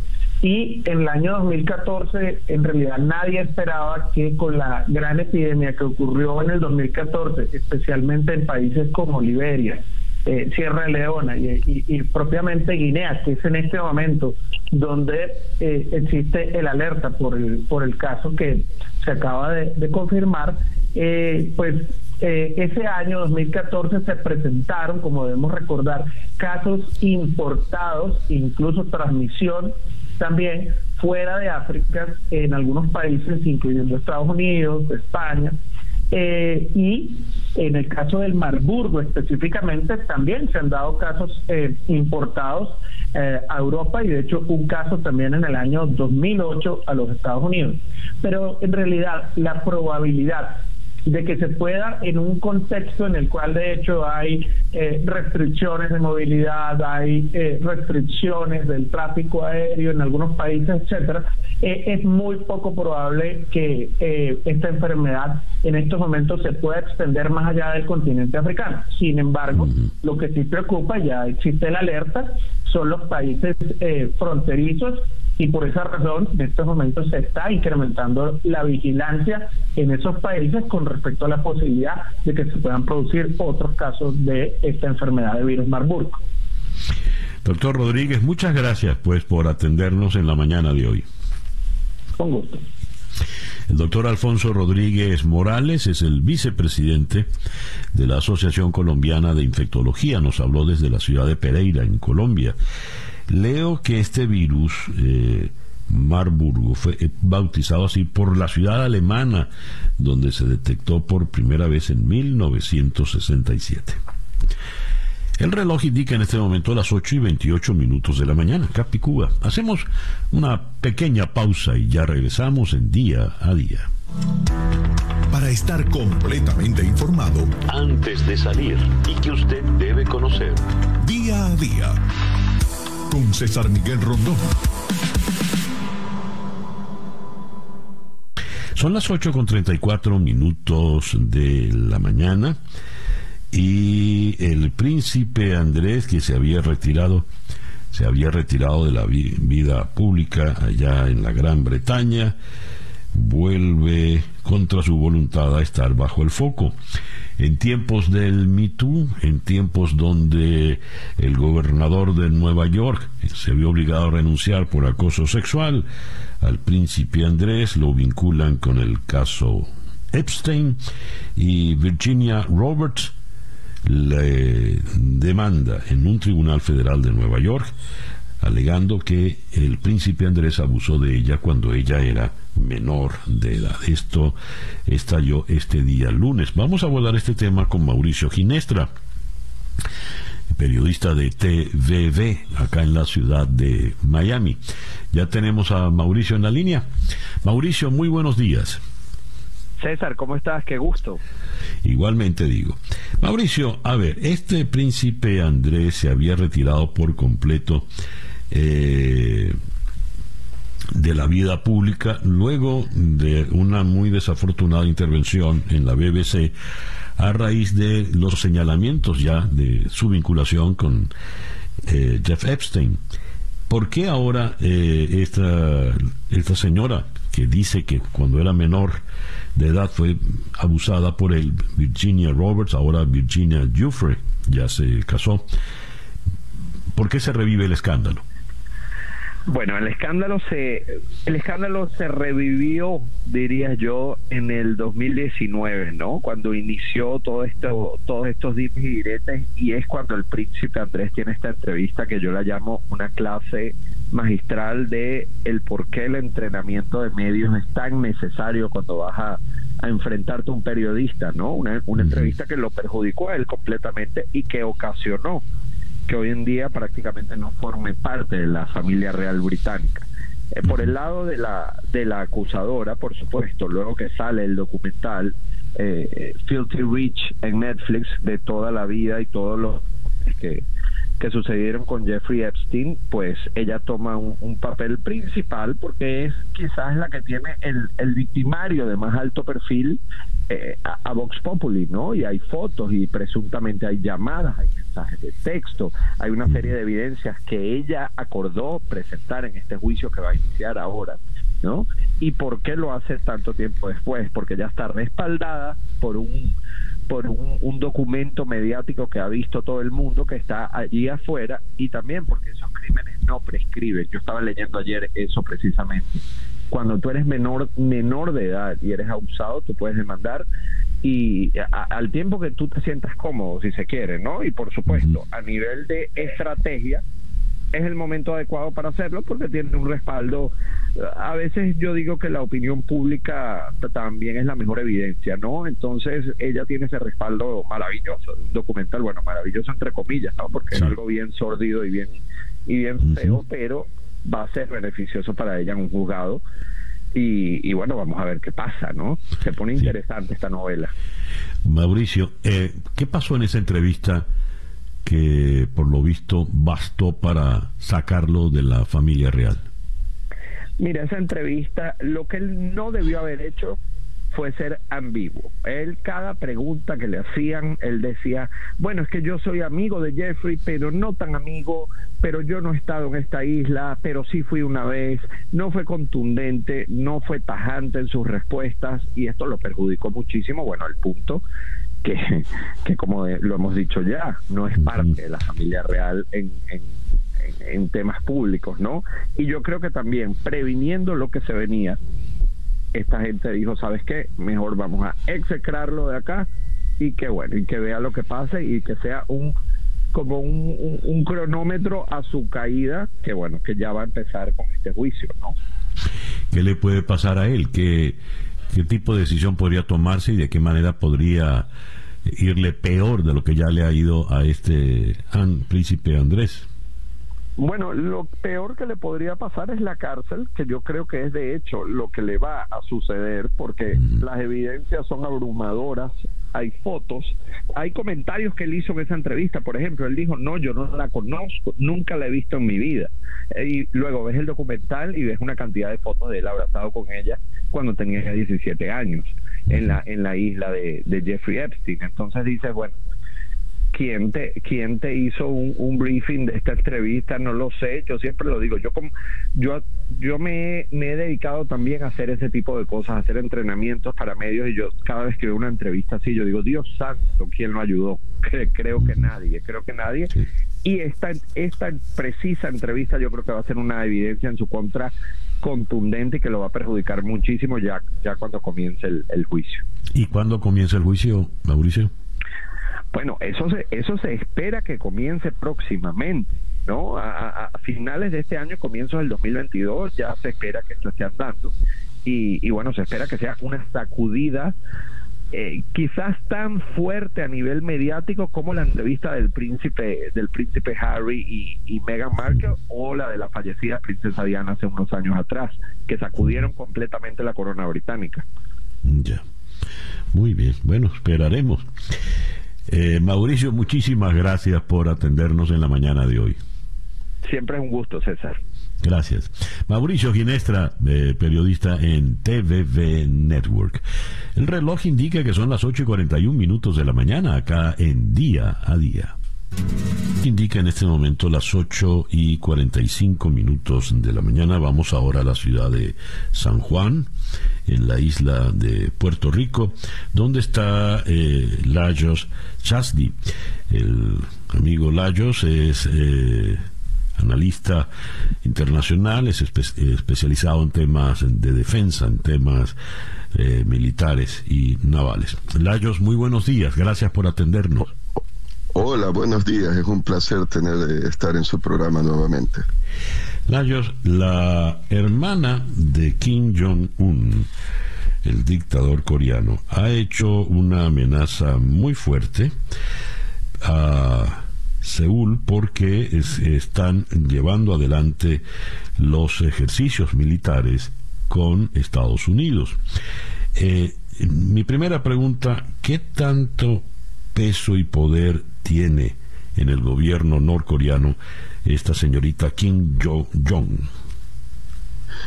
Y en el año 2014, en realidad nadie esperaba que con la gran epidemia que ocurrió en el 2014, especialmente en países como Liberia, eh, Sierra Leona y, propiamente Guinea, que es en este momento donde eh, existe el alerta por el, por el caso que se acaba de, confirmar, eh, pues ese año 2014 se presentaron, como debemos recordar, casos importados, incluso transmisión también fuera de África, en algunos países, incluyendo Estados Unidos, España, eh, y en el caso del Marburgo específicamente también se han dado casos eh, importados eh, a Europa y de hecho un caso también en el año 2008 a los Estados Unidos. Pero en realidad la probabilidad de que se pueda en un contexto en el cual de hecho hay eh, restricciones de movilidad, hay eh, restricciones del tráfico aéreo en algunos países, etcétera, eh, es muy poco probable que esta enfermedad en estos momentos se pueda extender más allá del continente africano. Sin embargo, lo que sí preocupa, ya existe la alerta, son los países fronterizos y por esa razón en estos momentos se está incrementando la vigilancia en esos países con respecto a la posibilidad de que se puedan producir otros casos de esta enfermedad de virus Marburg. Doctor Rodríguez, muchas gracias pues por atendernos en la mañana de hoy. Con gusto. El doctor Alfonso Rodríguez Morales es el vicepresidente de la Asociación Colombiana de Infectología. Nos habló desde la ciudad de Pereira, en Colombia. Leo que este virus, eh, Marburgo, fue eh, bautizado así por la ciudad alemana, donde se detectó por primera vez en 1967. El reloj indica en este momento las 8 y 28 minutos de la mañana, Capicúa. Hacemos una pequeña pausa y ya regresamos en día a día. Para estar completamente informado, antes de salir y que usted debe conocer, día a día con César Miguel Rondón. Son las 8 con 34 minutos de la mañana y el príncipe Andrés que se había retirado se había retirado de la vida pública allá en la Gran Bretaña vuelve contra su voluntad a estar bajo el foco. En tiempos del Me Too, en tiempos donde el gobernador de Nueva York se vio obligado a renunciar por acoso sexual, al príncipe Andrés lo vinculan con el caso Epstein y Virginia Roberts le demanda en un tribunal federal de Nueva York alegando que el príncipe Andrés abusó de ella cuando ella era menor de edad. Esto estalló este día lunes. Vamos a abordar este tema con Mauricio Ginestra, periodista de TVV, acá en la ciudad de Miami. Ya tenemos a Mauricio en la línea. Mauricio, muy buenos días. César, ¿cómo estás? Qué gusto. Igualmente digo. Mauricio, a ver, este príncipe Andrés se había retirado por completo eh, de la vida pública luego de una muy desafortunada intervención en la BBC a raíz de los señalamientos ya de su vinculación con eh, Jeff Epstein. ¿Por qué ahora eh, esta, esta señora que dice que cuando era menor de edad fue abusada por el Virginia Roberts, ahora Virginia Giuffre, ya se casó? ¿Por qué se revive el escándalo? Bueno, el escándalo se el escándalo se revivió, diría yo, en el 2019, ¿no? Cuando inició todo esto, todos estos dimes y diretes y es cuando el príncipe Andrés tiene esta entrevista que yo la llamo una clase magistral de el por qué el entrenamiento de medios es tan necesario cuando vas a, enfrentarte a un periodista, ¿no? Una, una entrevista que lo perjudicó a él completamente y que ocasionó que hoy en día prácticamente no forme parte de la familia real británica. Eh, por el lado de la, de la acusadora, por supuesto, luego que sale el documental eh, Filthy Rich en Netflix de toda la vida y todo lo que, que sucedieron con Jeffrey Epstein, pues ella toma un, papel principal porque es quizás la que tiene el, el victimario de más alto perfil eh, a, Vox Populi, ¿no? Y hay fotos y presuntamente hay llamadas, hay mensajes de texto, hay una serie de evidencias que ella acordó presentar en este juicio que va a iniciar ahora, ¿no? ¿Y por qué lo hace tanto tiempo después? Porque ya está respaldada por un por un, documento mediático que ha visto todo el mundo que está allí afuera y también porque esos crímenes no prescriben. Yo estaba leyendo ayer eso precisamente cuando tú eres menor menor de edad y eres abusado, tú puedes demandar y al tiempo que tú te sientas cómodo, si se quiere, ¿no? Y por supuesto, a nivel de estrategia, es el momento adecuado para hacerlo porque tiene un respaldo. A veces yo digo que la opinión pública también es la mejor evidencia, ¿no? Entonces ella tiene ese respaldo maravilloso, un documental, bueno, maravilloso entre comillas, ¿no? Porque es algo bien sordido y bien y bien feo, pero va a ser beneficioso para ella en un juzgado. Y, bueno, vamos a ver qué pasa, ¿no? Se pone interesante esta novela. Mauricio, eh, ¿qué pasó en esa entrevista que por lo visto bastó para sacarlo de la familia real? Mira, esa entrevista, lo que él no debió haber hecho fue ser ambiguo. Él, cada pregunta que le hacían, él decía, bueno, es que yo soy amigo de Jeffrey, pero no tan amigo, pero yo no he estado en esta isla, pero sí fui una vez, no fue contundente, no fue tajante en sus respuestas y esto lo perjudicó muchísimo, bueno, al punto que, que como lo hemos dicho ya, no es parte de la familia real en, en en temas públicos, ¿no? Y yo creo que también previniendo lo que se venía, esta gente dijo, ¿sabes qué? Mejor vamos a execrarlo de acá y que bueno, y que vea lo que pase y que sea un como un, cronómetro a su caída, que bueno, que ya va a empezar con este juicio, ¿no? ¿Qué le puede pasar a él? ¿Qué, qué tipo de decisión podría tomarse y de qué manera podría irle peor de lo que ya le ha ido a este príncipe Andrés? Bueno, lo peor que le podría pasar es la cárcel, que yo creo que es de hecho lo que le va a suceder, porque las evidencias son abrumadoras hay fotos, hay comentarios que él hizo en esa entrevista. Por ejemplo, él dijo, no, yo no la conozco, nunca la he visto en mi vida. Y luego ves el documental y ves una cantidad de fotos de él abrazado con ella cuando tenía 17 años en la, en la isla de, de Jeffrey Epstein. Entonces dices, bueno, quién te, quién te hizo un, briefing de esta entrevista, no lo sé, yo siempre lo digo, yo como, yo, yo me, me, he dedicado también a hacer ese tipo de cosas, a hacer entrenamientos para medios y yo cada vez que veo una entrevista así, yo digo, Dios santo, ¿quién lo ayudó? (laughs) creo que nadie, creo que nadie. Y esta, esta precisa entrevista yo creo que va a ser una evidencia en su contra contundente y que lo va a perjudicar muchísimo ya, ya cuando comience el, el juicio. ¿Y cuándo comienza el juicio, Mauricio? Bueno, eso se, eso se espera que comience próximamente, ¿no? A, finales de este año, comienzos del 2022, ya se espera que esto esté andando. Y, bueno, se espera que sea una sacudida eh, quizás tan fuerte a nivel mediático como la entrevista del príncipe del príncipe Harry y, y, Meghan Markle o la de la fallecida princesa Diana hace unos años atrás, que sacudieron completamente la corona británica. Ya. Muy bien. Bueno, esperaremos. Eh, Mauricio, muchísimas gracias por atendernos en la mañana de hoy. Siempre es un gusto, César. Gracias. Mauricio Ginestra, eh, periodista en TVV Network. El reloj indica que son las 8 y 41 minutos de la mañana acá en Día a Día. Indica en este momento las 8 y 45 minutos de la mañana. Vamos ahora a la ciudad de San Juan, en la isla de Puerto Rico, donde está eh, Lajos Chasdi. El amigo Lajos es eh, analista internacional, es especializado en temas de defensa, en temas eh, militares y navales. Lajos, muy buenos días, gracias por atendernos. Hola, buenos días. Es un placer tener eh, estar en su programa nuevamente. Lajos, la hermana de Kim Jong-un, el dictador coreano, ha hecho una amenaza muy fuerte a Seúl porque están llevando adelante los ejercicios militares con Estados Unidos. Eh, mi primera pregunta, ¿qué tanto peso y poder tiene en el gobierno norcoreano esta señorita Kim Jong-un.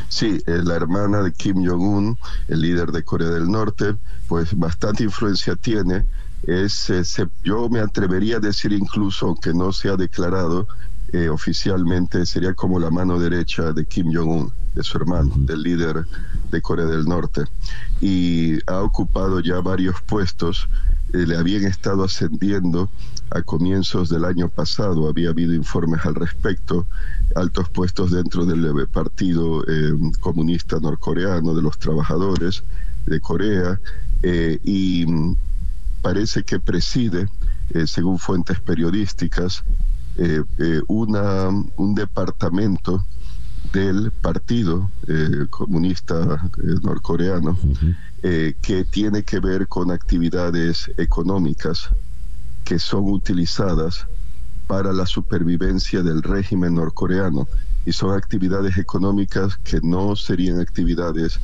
Sí, la hermana de Kim Jong-un, el líder de Corea del Norte, pues bastante influencia tiene. Es, eh, yo me atrevería a decir incluso, aunque no se ha declarado eh, oficialmente, sería como la mano derecha de Kim Jong-un, de su hermano, del líder de Corea del Norte. Y ha ocupado ya varios puestos eh, le habían estado ascendiendo a comienzos del año pasado, había habido informes al respecto, altos puestos dentro del Partido eh, Comunista Norcoreano, de los trabajadores de Corea, y parece que preside, según fuentes periodísticas, una, un departamento del Partido Comunista Norcoreano eh, que tiene que ver con actividades económicas que son utilizadas para la supervivencia del régimen norcoreano y son actividades económicas que no serían actividades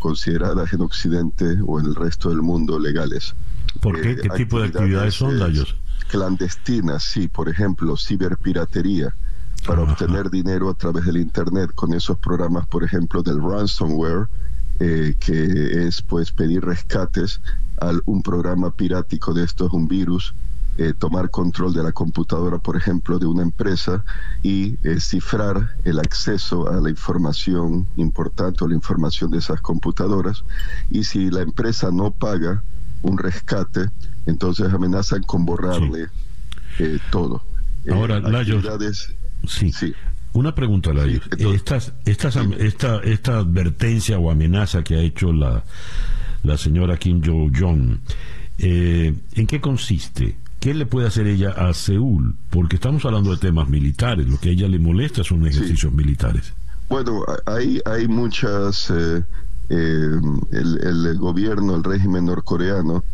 consideradas en Occidente o en el resto del mundo legales. ¿Por qué? Eh, ¿Qué tipo de actividades son, Dayos? Clandestinas, sí, por ejemplo, ciberpiratería, para obtener dinero a través del Internet con esos programas, por ejemplo, del ransomware, eh, que es pues pedir rescates a un programa pirático de estos, un virus, eh, tomar control de la computadora, por ejemplo, de una empresa y eh, cifrar el acceso a la información importante o la información de esas computadoras. Y si la empresa no paga un rescate, entonces amenazan con borrarle todo. Ahora, sí. sí. Una pregunta, Ladio. estas, estas, esta, esta advertencia o amenaza que ha hecho la, la señora Kim Jong-jong, eh, ¿en qué consiste? ¿Qué le puede hacer ella a Seúl? Porque estamos hablando de temas militares, lo que a ella le molesta son ejercicios militares. Bueno, hay, hay muchas... Eh, eh, el, el, gobierno, el régimen norcoreano,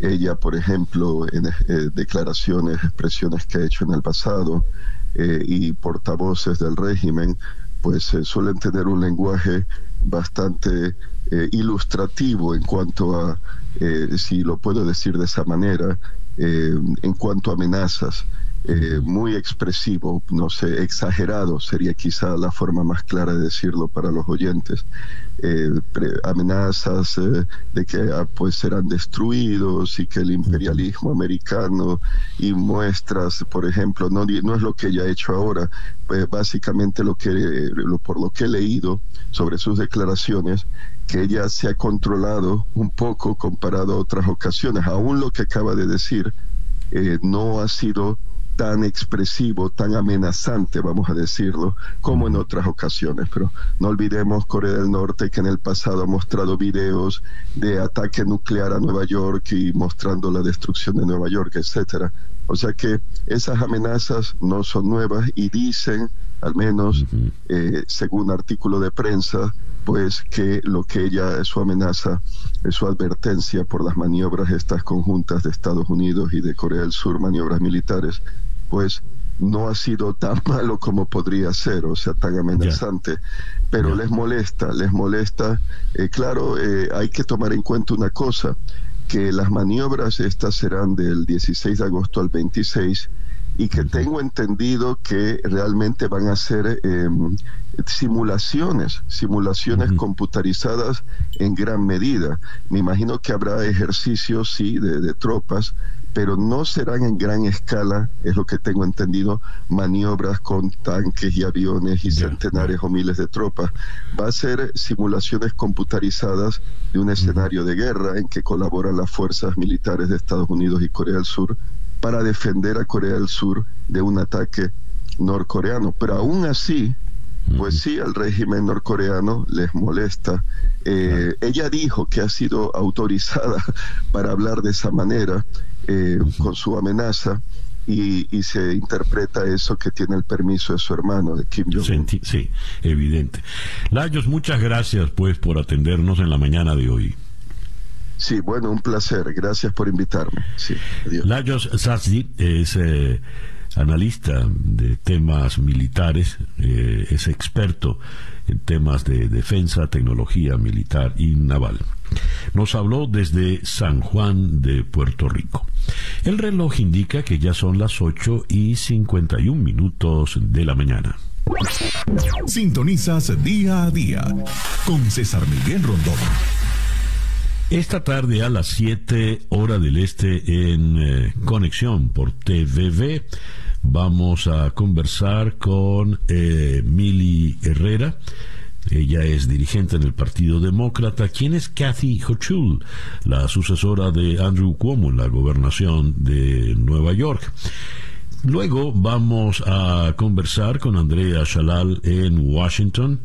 ella, por ejemplo, en declaraciones, expresiones que ha hecho en el pasado, eh, y portavoces del régimen, pues eh, suelen tener un lenguaje bastante eh, ilustrativo en cuanto a si lo puedo decir de esa manera, en cuanto a amenazas. Eh, muy expresivo, no sé, exagerado sería quizá la forma más clara de decirlo para los oyentes. Eh, amenazas eh, de que ah, pues serán destruidos y que el imperialismo americano y muestras, por ejemplo, no, no es lo que ella ha hecho ahora, pues básicamente lo que lo, por lo que he leído sobre sus declaraciones que ella se ha controlado un poco comparado a otras ocasiones. Aún lo que acaba de decir no ha sido tan expresivo, tan amenazante, vamos a decirlo, como en otras ocasiones. Pero no olvidemos Corea del Norte que en el pasado ha mostrado videos de ataque nuclear a Nueva York y mostrando la destrucción de Nueva York, etcétera. O sea que esas amenazas no son nuevas y dicen, al menos eh, según artículo de prensa, pues que lo que ella es su amenaza, es su advertencia por las maniobras estas conjuntas de Estados Unidos y de Corea del Sur, maniobras militares, pues no ha sido tan (laughs) malo como podría ser, o sea, tan amenazante, pero les molesta, les molesta. Eh, claro, eh, hay que tomar en cuenta una cosa, que las maniobras estas serán del 16 de agosto al 26 y que tengo entendido que realmente van a ser em, simulaciones, simulaciones computarizadas en gran medida. Me imagino que habrá ejercicios, sí, de, tropas, pero no serán en gran escala, es lo que tengo entendido, maniobras con tanques y aviones y centenares o miles de tropas. Va a ser simulaciones computarizadas de un escenario de guerra en que colaboran las fuerzas militares de Estados Unidos y Corea del Sur para defender a Corea del Sur de un ataque norcoreano. Pero aún así, pues sí, al régimen norcoreano les molesta. Eh, ella dijo que ha sido autorizada (laughs) para hablar de esa manera, eh, con su amenaza, y, se interpreta eso que tiene el permiso de su hermano, de Kim Jong-un. Sí, evidente. Layos, muchas gracias pues por atendernos en la mañana de hoy. Sí, bueno, un placer. Gracias por invitarme. Sí, Sazdi es eh, analista de temas militares, eh, es experto en temas de defensa, tecnología militar y naval. Nos habló desde San Juan de Puerto Rico. El reloj indica que ya son las 8 y 51 minutos de la mañana. Sintonizas día a día con César Miguel Rondón. Esta tarde a las 7 hora del este en eh, conexión por TVV vamos a conversar con eh, Herrera. Ella es dirigente en el Partido Demócrata. ¿Quién es Kathy Hochul, la sucesora de Andrew Cuomo en la gobernación de Nueva York? Luego vamos a conversar con Andrea Shalal en Washington.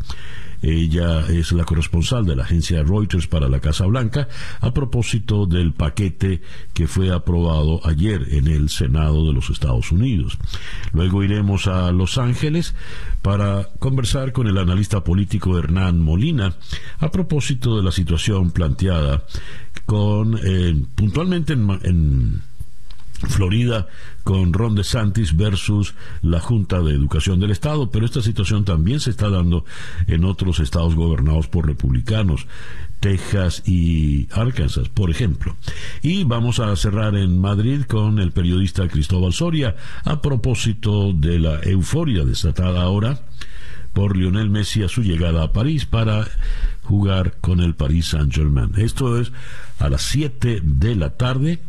Ella es la corresponsal de la agencia Reuters para la Casa Blanca a propósito del paquete que fue aprobado ayer en el Senado de los Estados Unidos. Luego iremos a Los Ángeles para conversar con el analista político Hernán Molina a propósito de la situación planteada con eh, puntualmente en Florida con Ron DeSantis versus la Junta de Educación del Estado, pero esta situación también se está dando en otros estados gobernados por republicanos, Texas y Arkansas, por ejemplo. Y vamos a cerrar en Madrid con el periodista Cristóbal Soria a propósito de la euforia desatada ahora por Lionel Messi a su llegada a París para jugar con el Paris Saint-Germain. Esto es a las 7 de la tarde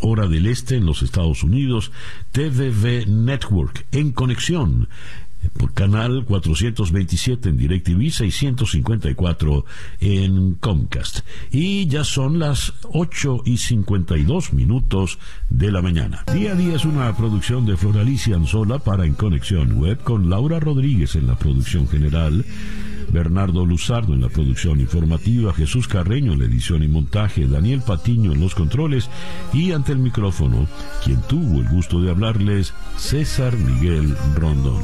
hora del este en los Estados Unidos, TVV Network en conexión por canal 427 en DirecTV, 654 en Comcast. Y ya son las 8 y 52 minutos de la mañana. Día a día es una producción de Floralicia Anzola para En Conexión Web con Laura Rodríguez en la producción general. Bernardo Luzardo en la producción informativa, Jesús Carreño en la edición y montaje, Daniel Patiño en los controles y ante el micrófono, quien tuvo el gusto de hablarles, César Miguel Rondón.